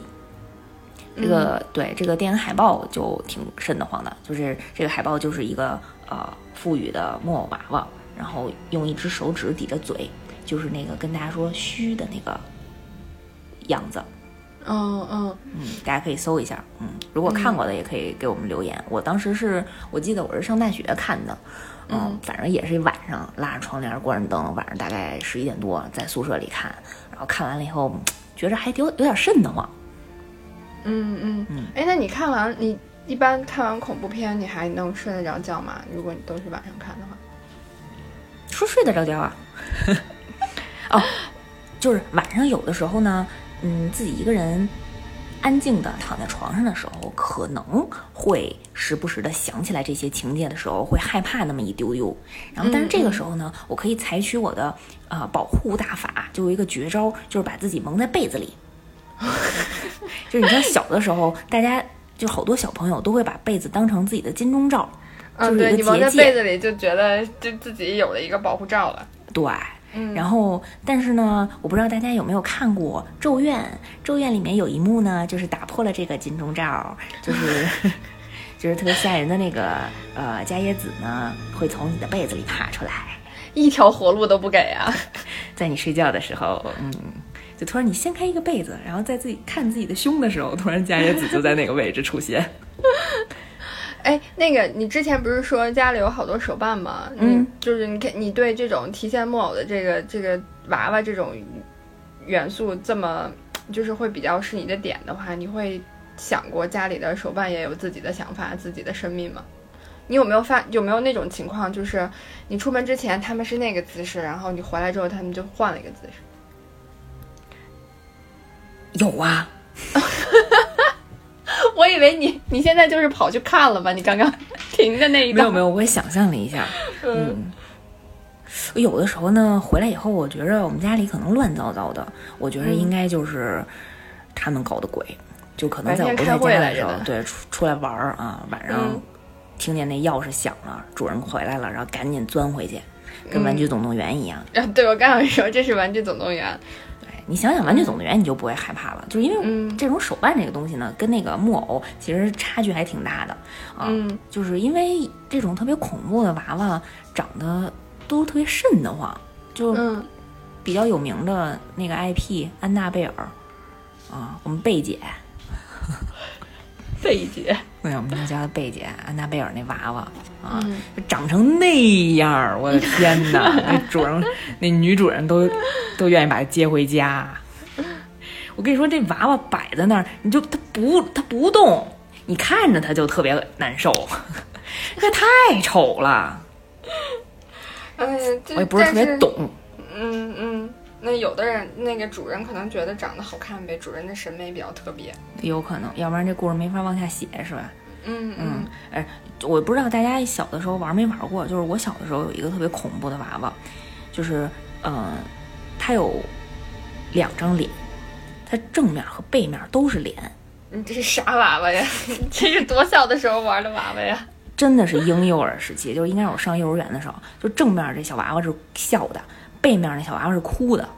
这个、对这个电影海报就挺瘆得慌的，就是这个海报就是一个呃腹语的木偶娃娃，然后用一只手指抵着嘴，就是那个跟大家说嘘的那个样子。嗯嗯嗯，大家可以搜一下。嗯，如果看过的也可以给我们留言。我当时是我记得我是上大学看的，嗯，反正也是晚上拉着窗帘，关着灯，晚上大概十一点多在宿舍里看，然后看完了以后，嗯觉着还有有点瘆得慌。嗯嗯嗯。哎，那你看完你一般看完恐怖片，你还能睡得着觉吗？如果你都是晚上看的话。说睡得着觉啊？哦，就是晚上有的时候呢，嗯，自己一个人安静的躺在床上的时候，可能会时不时的想起来这些情节的时候，会害怕那么一丢丢。然后，但是这个时候呢，我可以采取我的呃保护大法，就有一个绝招，就是把自己蒙在被子里。就是你知道，小的时候，大家就好多小朋友都会把被子当成自己的金钟罩，就嗯，是有对你蒙在一个结界。被子里就觉得就自己有了一个保护罩了。对，嗯然后但是呢，我不知道大家有没有看过《咒怨》，《咒怨》里面有一幕呢，就是打破了这个金钟罩，就是 就是特别吓人的那个呃伽椰子呢，会从你的被子里爬出来，一条活路都不给啊！在你睡觉的时候，嗯。就突然你掀开一个被子，然后在自己看自己的胸的时候，突然伽椰子就在那个位置出现。哎，那个你之前不是说家里有好多手办吗？嗯就是你看你对这种提线木偶的这个这个娃娃这种元素这么就是会比较是你的点的话，你会想过家里的手办也有自己的想法、自己的生命吗？你有没有发有没有那种情况，就是你出门之前他们是那个姿势，然后你回来之后他们就换了一个姿势？有啊，以为你你现在就是跑去看了吧？你刚刚停的那一没有没有，我也想象了一下，嗯。有的时候呢，回来以后，我觉着我们家里可能乱糟糟的，我觉着应该就是他们搞的鬼，就可能在我不在家的时候，对，出出来玩儿啊，晚上听见那钥匙响了，主人回来了，然后赶紧钻回去，跟《玩具总动员》一样。啊，对，我刚想说这是《玩具总动员》。对你想想，《玩具总动员》你就不会害怕了，就是因为这种手办这个东西呢，跟那个木偶其实差距还挺大的啊，就是因为这种特别恐怖的娃娃长得。都特别瘆得慌，就比较有名的那个 IP 安娜贝尔啊，我们贝姐，贝姐，对，我们家叫贝姐，安娜贝尔那娃娃啊，长成那样儿，我的天哪！那主人，那女主人都都愿意把她接回家。我跟你说，这娃娃摆在那儿，你就它不它不动，你看着它就特别难受，这太丑了。嗯，我也不是特别懂。嗯嗯，那有的人那个主人可能觉得长得好看呗，主人的审美比较特别，有可能，要不然这故事没法往下写，是吧？嗯嗯，哎，我不知道大家小的时候玩没玩过，就是我小的时候有一个特别恐怖的娃娃，就是呃，它有两张脸，它正面和背面都是脸。你这是啥娃娃呀？这是多小的时候玩的娃娃呀？真的是婴幼儿时期，就是应该是我上幼儿园的时候，就正面这小娃娃是笑的，背面那小娃娃是哭的，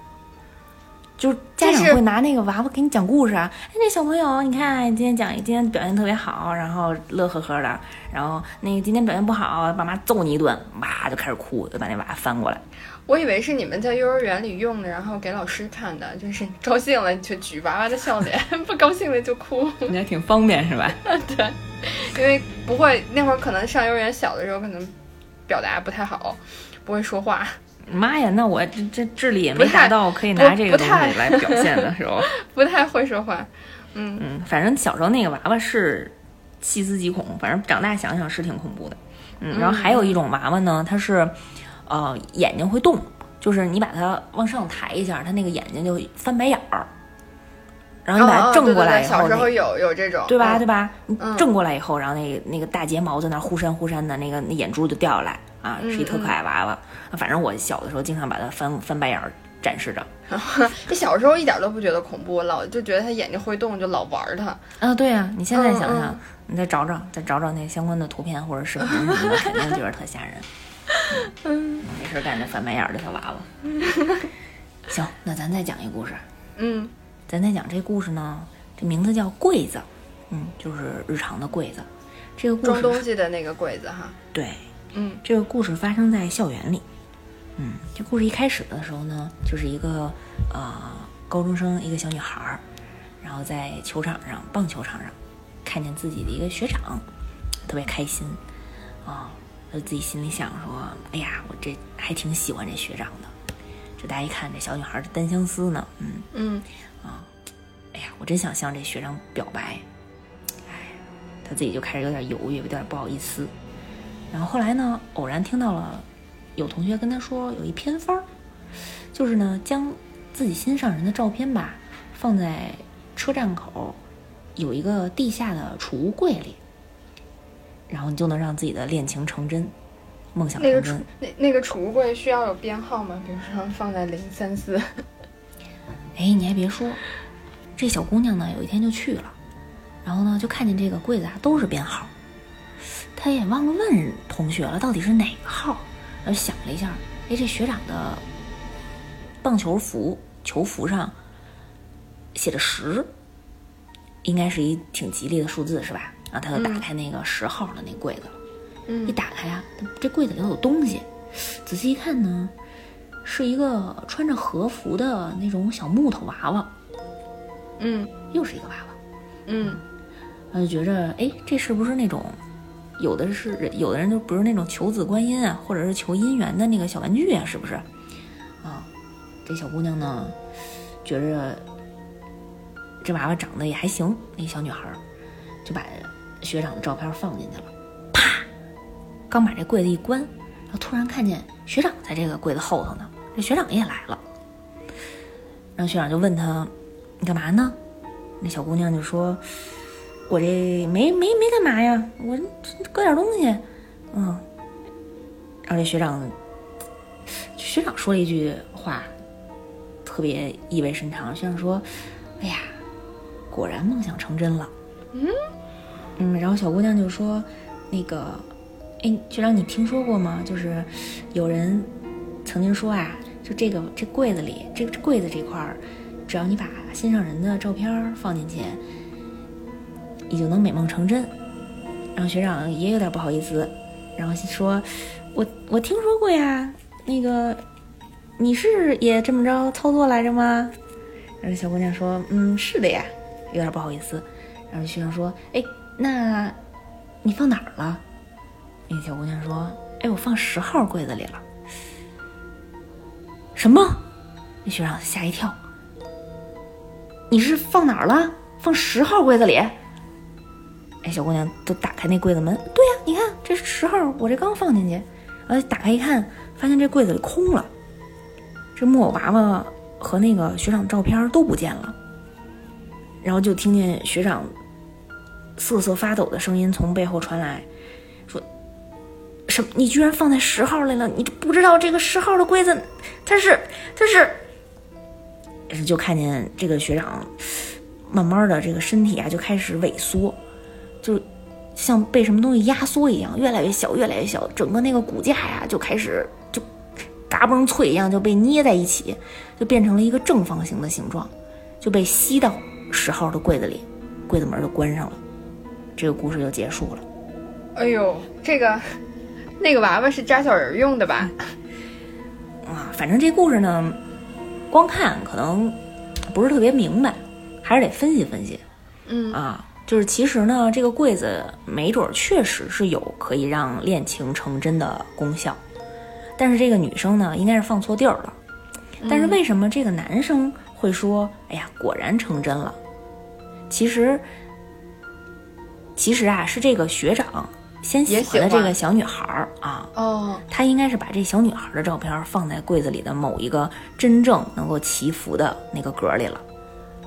就是家长会拿那个娃娃给你讲故事啊。哎，那小朋友，你看今天讲，今天表现特别好，然后乐呵呵的，然后那个今天表现不好，爸妈揍你一顿，哇就开始哭，就把那娃娃翻过来。我以为是你们在幼儿园里用的，然后给老师看的，就是高兴了就举娃娃的笑脸，不高兴了就哭。你还挺方便是吧？对。因为不会，那会儿可能上幼儿园小的时候，可能表达不太好，不会说话。妈呀，那我这这智力也没达到可以拿这个东西来表现的时候，不太会说话。嗯嗯，反正小时候那个娃娃是细思极恐，反正长大想想是挺恐怖的。嗯，然后还有一种娃娃呢，它是呃眼睛会动，就是你把它往上抬一下，它那个眼睛就翻白眼儿。然后你把它正过来以后，小时候有有这种，对吧？对吧？正过来以后，然后那个那个大睫毛在那忽闪忽闪的，那个那眼珠就掉下来啊，是一特可爱娃娃。反正我小的时候经常把它翻翻白眼儿展示着。这小时候一点都不觉得恐怖，老就觉得它眼睛会动，就老玩它。啊，对呀，你现在想想，你再找找，再找找那相关的图片或者视频什么的，肯定觉得特吓人。嗯，没事干这翻白眼儿的小娃娃。行，那咱再讲一故事。嗯。咱再讲这故事呢，这名字叫柜子，嗯，就是日常的柜子。这个装东西的那个柜子哈。对，嗯，这个故事发生在校园里。嗯，这故事一开始的时候呢，就是一个呃高中生，一个小女孩儿，然后在球场上，棒球场上，看见自己的一个学长，特别开心啊，就自己心里想说：“哎呀，我这还挺喜欢这学长的。”这大家一看，这小女孩的单相思呢，嗯嗯。啊，哎呀，我真想向这学长表白，哎，他自己就开始有点犹豫，有点不好意思。然后后来呢，偶然听到了有同学跟他说，有一偏方，就是呢，将自己心上人的照片吧放在车站口有一个地下的储物柜里，然后你就能让自己的恋情成真，梦想成真。那那个储物柜需要有编号吗？比如说放在零三四。哎，你还别说，这小姑娘呢，有一天就去了，然后呢，就看见这个柜子啊都是编号，她也忘了问同学了，到底是哪个号。然后想了一下，哎，这学长的棒球服球服上写着十，应该是一挺吉利的数字，是吧？然后他就打开那个十号的那柜子，嗯，一打开呀，这柜子里头有东西，仔细一看呢。是一个穿着和服的那种小木头娃娃，嗯，又是一个娃娃，嗯，他就觉着，哎，这是不是那种有的是有的人就不是那种求子观音啊，或者是求姻缘的那个小玩具啊，是不是？啊，这小姑娘呢，觉着这娃娃长得也还行，那小女孩就把学长的照片放进去了，啪，刚把这柜子一关，然后突然看见学长在这个柜子后头呢。这学长也来了，然后学长就问他：“你干嘛呢？”那小姑娘就说：“我这没没没干嘛呀，我搁点东西，嗯。然后这学长，学长说了一句话，特别意味深长。学长说：“哎呀，果然梦想成真了。”嗯嗯，然后小姑娘就说：“那个，哎，学长，你听说过吗？就是有人曾经说啊，就这个这柜子里，这这柜子这块儿，只要你把心上人的照片放进去，你就能美梦成真。”然后学长也有点不好意思，然后说：“我我听说过呀，那个你是也这么着操作来着吗？”然后小姑娘说：“嗯，是的呀，有点不好意思。”然后学长说：“哎。”那，你放哪儿了？那小姑娘说：“哎，我放十号柜子里了。”什么？那学长吓一跳。你是放哪儿了？放十号柜子里？哎，小姑娘都打开那柜子门。对呀，你看这是十号，我这刚放进去。呃，打开一看，发现这柜子里空了，这木偶娃娃和那个学长照片都不见了。然后就听见学长。瑟瑟发抖的声音从背后传来，说：“什么？你居然放在十号来了？你不知道这个十号的柜子，它是，它是……就看见这个学长，慢慢的这个身体啊就开始萎缩，就像被什么东西压缩一样，越来越小，越来越小，整个那个骨架呀就开始就嘎嘣脆一样就被捏在一起，就变成了一个正方形的形状，就被吸到十号的柜子里，柜子门就关上了。”这个故事就结束了。哎呦，这个那个娃娃是扎小人用的吧？啊，反正这故事呢，光看可能不是特别明白，还是得分析分析。嗯啊，就是其实呢，这个柜子没准确实是有可以让恋情成真的功效，但是这个女生呢，应该是放错地儿了。但是为什么这个男生会说：“哎呀，果然成真了？”其实。其实啊，是这个学长先喜欢的这个小女孩儿啊。哦，他应该是把这小女孩的照片放在柜子里的某一个真正能够祈福的那个格里了。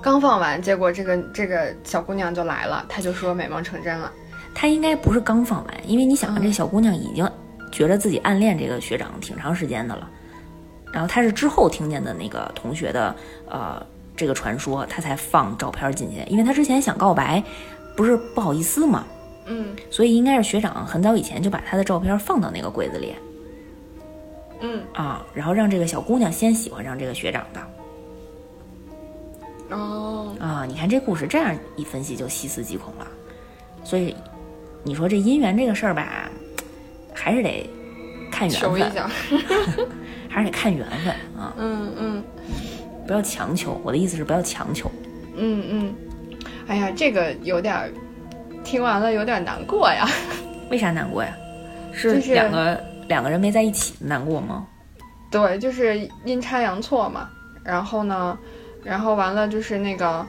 刚放完，结果这个这个小姑娘就来了，她就说美梦成真了。她应该不是刚放完，因为你想，这小姑娘已经觉得自己暗恋这个学长挺长时间的了。然后她是之后听见的那个同学的呃这个传说，她才放照片进去，因为她之前想告白。不是不好意思吗？嗯，所以应该是学长很早以前就把她的照片放到那个柜子里。嗯啊，然后让这个小姑娘先喜欢上这个学长的。哦啊，你看这故事这样一分析就细思极恐了。所以你说这姻缘这个事儿吧，还是得看缘分，还是得看缘分啊。嗯嗯，不要强求。我的意思是不要强求。嗯嗯。哎呀，这个有点听完了有点难过呀。为啥难过呀？是两个两个人没在一起难过吗？对，就是阴差阳错嘛。然后呢，然后完了就是那个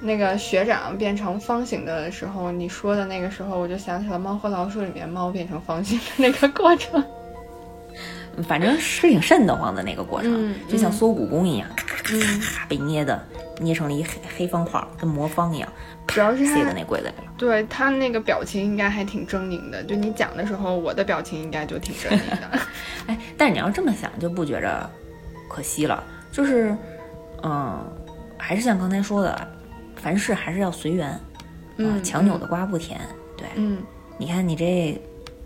那个学长变成方形的时候，你说的那个时候，我就想起了《猫和老鼠》里面猫变成方形的那个过程。反正是挺瘆得慌的那个过程，就像缩骨功一样，咔咔咔咔被捏的。捏成了一黑黑方块，跟魔方一样，主要是塞在那柜子里了。对他那个表情应该还挺狰狞的，就你讲的时候，我的表情应该就挺狰狞的。哎，但是你要这么想，就不觉着可惜了。就是，嗯，还是像刚才说的，凡事还是要随缘。嗯，强扭的瓜不甜。对，嗯，你看你这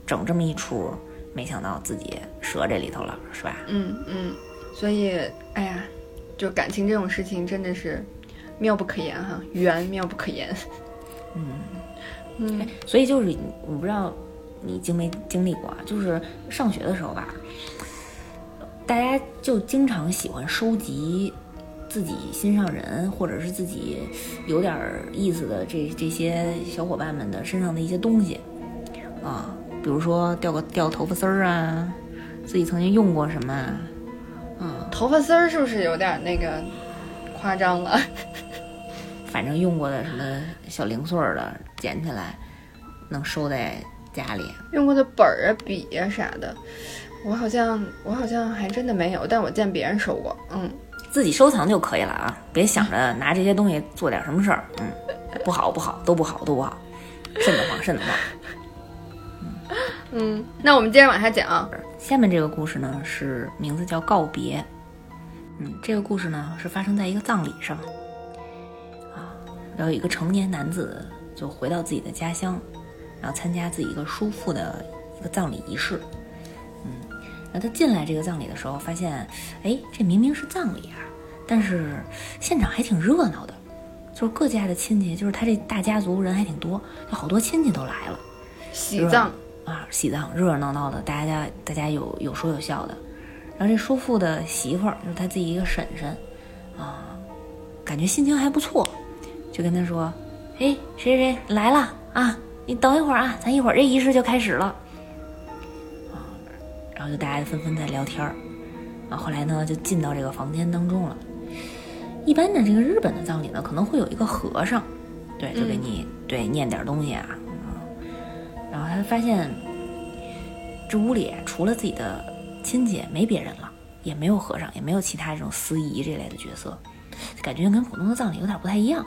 整这么一出，没想到自己折这里头了，是吧？嗯嗯，所以，哎呀。就感情这种事情真的是妙不可言哈，缘妙不可言。嗯嗯，所以就是我不知道你经没经历过啊，就是上学的时候吧，大家就经常喜欢收集自己心上人或者是自己有点意思的这这些小伙伴们的身上的一些东西啊，比如说掉个掉头发丝儿啊，自己曾经用过什么。嗯，头发丝儿是不是有点那个夸张了？反正用过的什么小零碎儿的，捡起来能收在家里。用过的本儿啊、笔啊啥的，我好像我好像还真的没有，但我见别人收过。嗯，自己收藏就可以了啊，别想着拿这些东西做点什么事儿。嗯，不好不好，都不好都不好。瘆得慌，瘆得慌。嗯，那我们接着往下讲。下面这个故事呢，是名字叫告别。嗯，这个故事呢是发生在一个葬礼上。啊，然后一个成年男子就回到自己的家乡，然后参加自己一个叔父的一个葬礼仪式。嗯，然后他进来这个葬礼的时候，发现，哎，这明明是葬礼啊，但是现场还挺热闹的，就是各家的亲戚，就是他这大家族人还挺多，有好多亲戚都来了。喜葬啊，喜葬热热闹闹的，大家大家有有说有笑的。然后这叔父的媳妇儿就是他自己一个婶婶，啊，感觉心情还不错，就跟他说：“哎，谁谁谁来了啊？你等一会儿啊，咱一会儿这仪式就开始了。”啊，然后就大家纷纷在聊天儿，啊，后来呢就进到这个房间当中了。一般的这个日本的葬礼呢，可能会有一个和尚，对，就给你对念点东西啊。然后他发现，这屋里除了自己的亲戚，没别人了，也没有和尚，也没有其他这种司仪这类的角色，感觉跟普通的葬礼有点不太一样。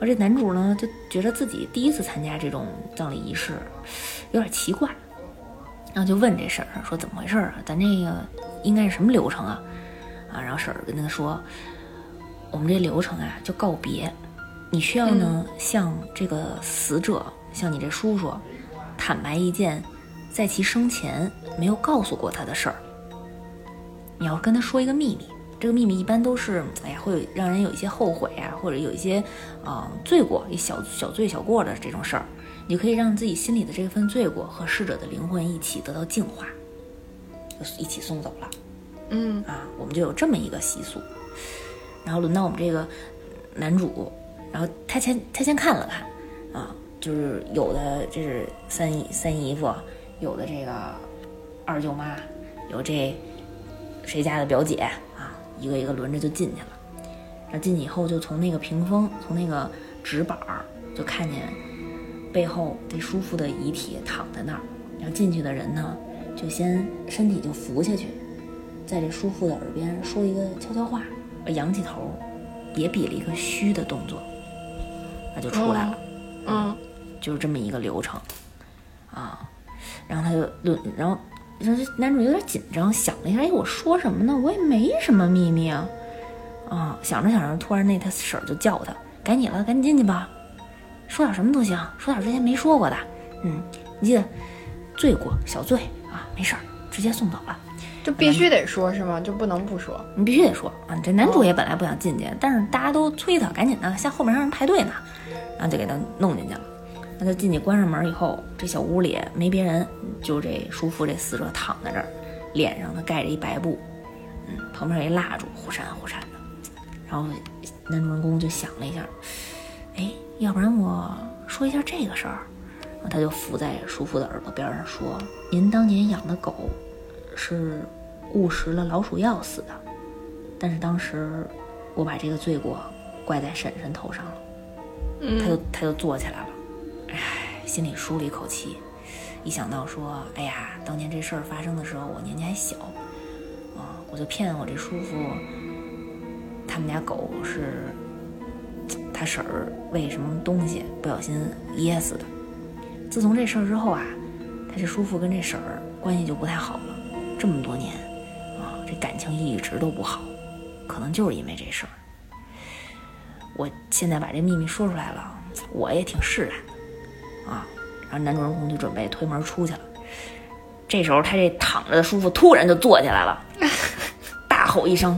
而这男主呢，就觉得自己第一次参加这种葬礼仪式，有点奇怪，然后就问这婶儿说：“怎么回事啊？咱这个应该是什么流程啊？”啊，然后婶儿跟他说：“我们这流程啊，就告别，你需要呢向这个死者，向你这叔叔。”坦白一件在其生前没有告诉过他的事儿，你要跟他说一个秘密，这个秘密一般都是，哎呀，会有让人有一些后悔啊，或者有一些，呃，罪过，一小小罪小过的这种事儿，你可以让自己心里的这份罪过和逝者的灵魂一起得到净化，就一起送走了。嗯啊，我们就有这么一个习俗。然后轮到我们这个男主，然后他先他先看了看，啊。就是有的这是三姨三姨夫，有的这个二舅妈，有这谁家的表姐啊，一个一个轮着就进去了。然后进去以后，就从那个屏风，从那个纸板儿，就看见背后这叔父的遗体躺在那儿。然后进去的人呢，就先身体就伏下去，在这叔父的耳边说一个悄悄话，仰起头，也比了一个虚的动作，那就出来了。嗯。就是这么一个流程，啊，然后他就论，然后然后男主有点紧张，想了一下，哎，我说什么呢？我也没什么秘密啊，啊，想着想着，突然那他婶儿就叫他，该你了，赶紧进去吧，说点什么都行，说点之前没说过的，嗯，你记得罪过小罪啊，没事儿，直接送走了，就必须得说是吗？就不能不说？你必须得说啊！这男主也本来不想进去，但是大家都催他，赶紧的，像后面让人排队呢，然后就给他弄进去了。他就进去，关上门以后，这小屋里没别人，就这叔父这死者躺在这儿，脸上他盖着一白布，嗯，旁边有一蜡烛，忽闪忽闪的。然后男主人公就想了一下，哎，要不然我说一下这个事儿。然后他就伏在叔父的耳朵边上说：“您当年养的狗是误食了老鼠药死的，但是当时我把这个罪过怪在婶婶头上了。”他就他就坐起来了。唉，心里舒了一口气，一想到说，哎呀，当年这事儿发生的时候，我年纪还小，啊，我就骗我这叔父，他们家狗是他婶儿喂什么东西不小心噎死的。自从这事儿之后啊，他这叔父跟这婶儿关系就不太好了，这么多年，啊，这感情一直都不好，可能就是因为这事儿。我现在把这秘密说出来了，我也挺释然。啊，然后男主人公就准备推门出去了。这时候，他这躺着的叔父突然就坐起来了，大吼一声：“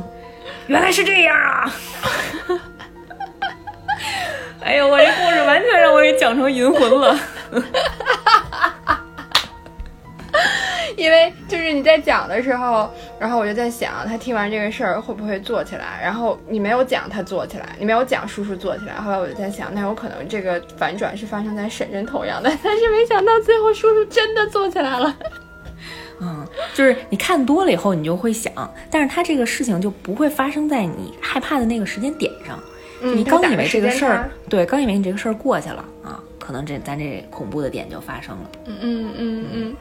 原来是这样啊！” 哎呦，我这故事完全让我给讲成银魂了。因为就是你在讲的时候，然后我就在想，他听完这个事儿会不会坐起来？然后你没有讲他坐起来，你没有讲叔叔坐起来。后来我就在想，那有可能这个反转是发生在婶婶头上的，但是没想到最后叔叔真的坐起来了。嗯，就是你看多了以后，你就会想，但是他这个事情就不会发生在你害怕的那个时间点上。嗯，你刚以为这个事儿，对，刚以为你这个事儿过去了啊，可能这咱这恐怖的点就发生了。嗯嗯嗯嗯。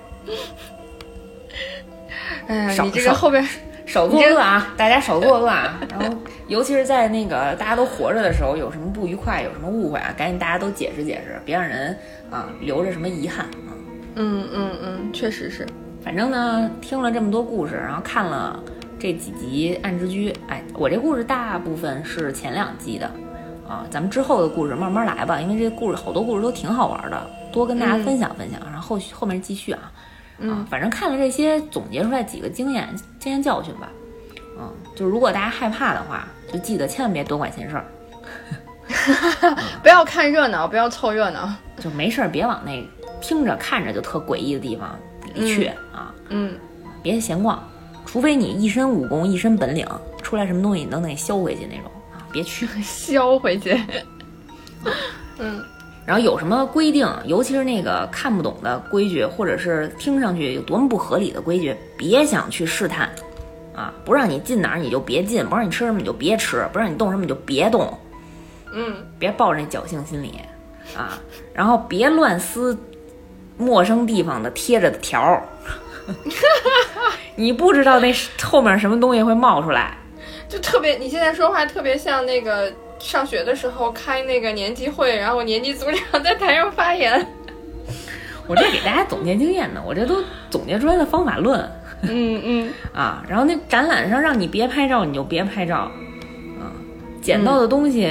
哎呀，你这个后边 少作恶啊！大家少作恶啊！然后 尤其是在那个大家都活着的时候，有什么不愉快，有什么误会啊，赶紧大家都解释解释，别让人啊留着什么遗憾啊。嗯嗯嗯，确实是。反正呢，听了这么多故事，然后看了这几集《暗之居》，哎，我这故事大部分是前两季的啊，咱们之后的故事慢慢来吧，因为这故事好多故事都挺好玩的，多跟大家分享分享，然后后续后面继续啊。啊，反正看了这些，总结出来几个经验经验教训吧。嗯，就如果大家害怕的话，就记得千万别多管闲事儿，不要看热闹，不要凑热闹，就没事儿别往那听着看着就特诡异的地方里去啊。嗯，别闲逛，除非你一身武功一身本领，出来什么东西你都能给削回去那种啊，别去。削回去。嗯。然后有什么规定，尤其是那个看不懂的规矩，或者是听上去有多么不合理的规矩，别想去试探，啊，不让你进哪儿你就别进，不让你吃什么你就别吃，不让你动什么你就别动，嗯，别抱着那侥幸心理，啊，然后别乱撕陌生地方的贴着的条儿，你不知道那后面什么东西会冒出来，就特别你现在说话特别像那个。上学的时候开那个年级会，然后年级组长在台上发言。我这给大家总结经验呢，我这都总结出来的方法论。嗯嗯 啊，然后那展览上让你别拍照，你就别拍照。啊，捡到的东西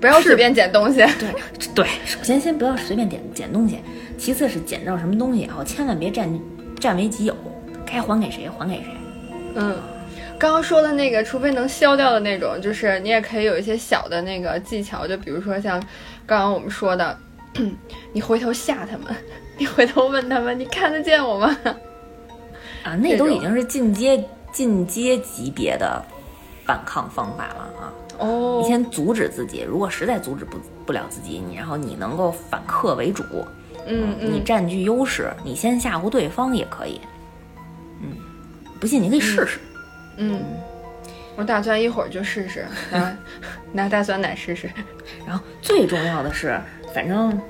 不要随便捡东西。对对，首先先不要随便捡捡东西，其次是捡到什么东西以后，千万别占占为己有，该还给谁还给谁。嗯。刚刚说的那个，除非能消掉的那种，就是你也可以有一些小的那个技巧，就比如说像刚刚我们说的，你回头吓他们，你回头问他们，你看得见我吗？啊，那都已经是进阶进阶级别的反抗方法了啊！哦，你先阻止自己，如果实在阻止不不了自己，你然后你能够反客为主，嗯嗯，你占据优势，你先吓唬对方也可以，嗯，不信你可以试试。嗯，我打算一会儿就试试，拿 拿大酸奶试试。然后最重要的是，反正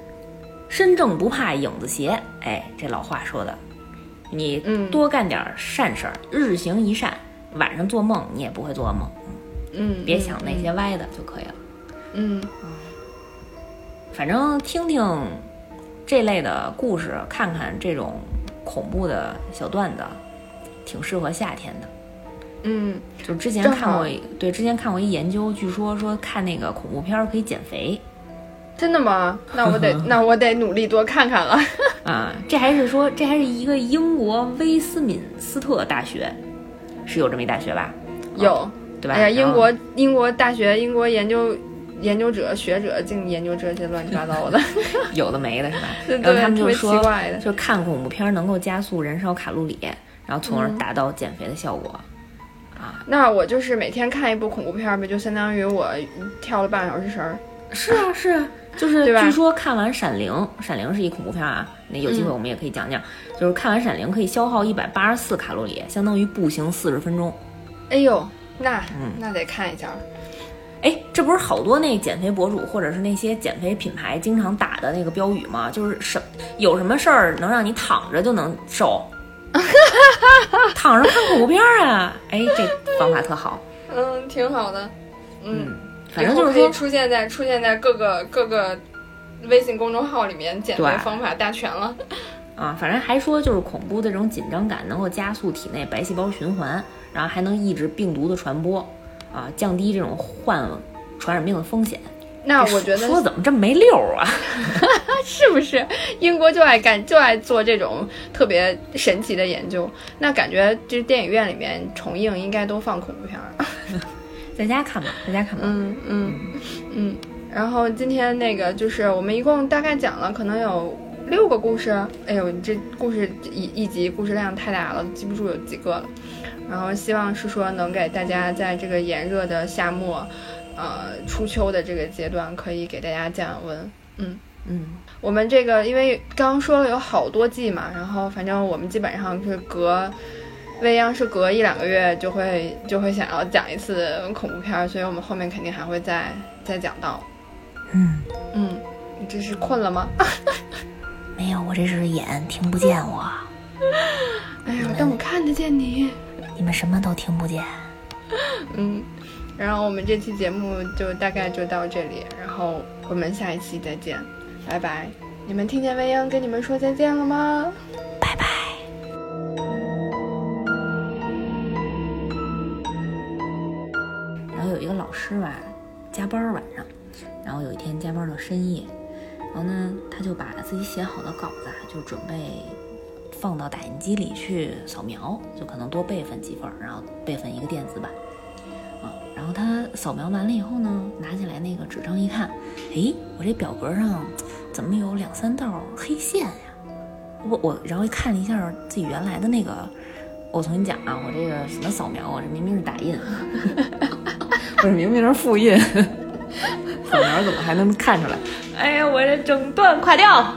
身正不怕影子斜，哎，这老话说的，你多干点善事儿，日行一善，晚上做梦你也不会做噩梦。嗯，别想那些歪的就可以了。嗯，反正听听这类的故事，看看这种恐怖的小段子，挺适合夏天的。嗯，就之前看过，对，之前看过一研究，据说说看那个恐怖片可以减肥，真的吗？那我得 那我得努力多看看了。啊，这还是说这还是一个英国威斯敏斯特大学，是有这么一大学吧？有，对吧？哎呀，英国英国大学，英国研究研究者学者净研究这些乱七八糟的，有的没的是吧？然后他们就说，的就看恐怖片能够加速燃烧卡路里，然后从而达到减肥的效果。啊那我就是每天看一部恐怖片呗，就相当于我跳了半个小时绳儿。是啊，是啊，就是据说看完《闪灵》，《闪灵》是一恐怖片啊，那有机会我们也可以讲讲。就是看完《闪灵》可以消耗一百八十四卡路里，相当于步行四十分钟。哎呦，那那得看一下。哎，这不是好多那减肥博主或者是那些减肥品牌经常打的那个标语吗？就是什有什么事儿能让你躺着就能瘦？躺着看恐怖片啊！哎，这方法特好。嗯，挺好的。嗯，反正就是说出现在出现在各个各个微信公众号里面，减肥方法大全了。啊，反正还说就是恐怖的这种紧张感能够加速体内白细胞循环，然后还能抑制病毒的传播，啊，降低这种患传染病的风险。那我觉得说怎么这么没溜儿啊？是不是英国就爱干就爱做这种特别神奇的研究？那感觉这电影院里面重映应该都放恐怖片儿，在家看吧，在家看吧。嗯嗯嗯。然后今天那个就是我们一共大概讲了可能有六个故事。哎呦，这故事一一集故事量太大了，记不住有几个了。然后希望是说能给大家在这个炎热的夏末。呃，初秋的这个阶段可以给大家降降温。嗯嗯，我们这个因为刚刚说了有好多季嘛，然后反正我们基本上是隔未央是隔一两个月就会就会想要讲一次恐怖片，所以我们后面肯定还会再再讲到。嗯嗯，你这是困了吗？没有，我这是眼听不见我。哎呀，但我看得见你。你们什么都听不见。嗯。然后我们这期节目就大概就到这里，然后我们下一期再见，拜拜。你们听见未央跟你们说再见了吗？拜拜。然后有一个老师吧，加班晚上，然后有一天加班到深夜，然后呢，他就把自己写好的稿子啊，就准备放到打印机里去扫描，就可能多备份几份，然后备份一个电子版。啊，然后他扫描完了以后呢，拿起来那个纸张一看，诶，我这表格上怎么有两三道黑线呀？我我，然后一看了一下自己原来的那个，我重新讲啊，我这个什么扫描啊，这明明是打印，不是明明是复印，扫描怎么还能看出来？哎呀，我这整段垮掉。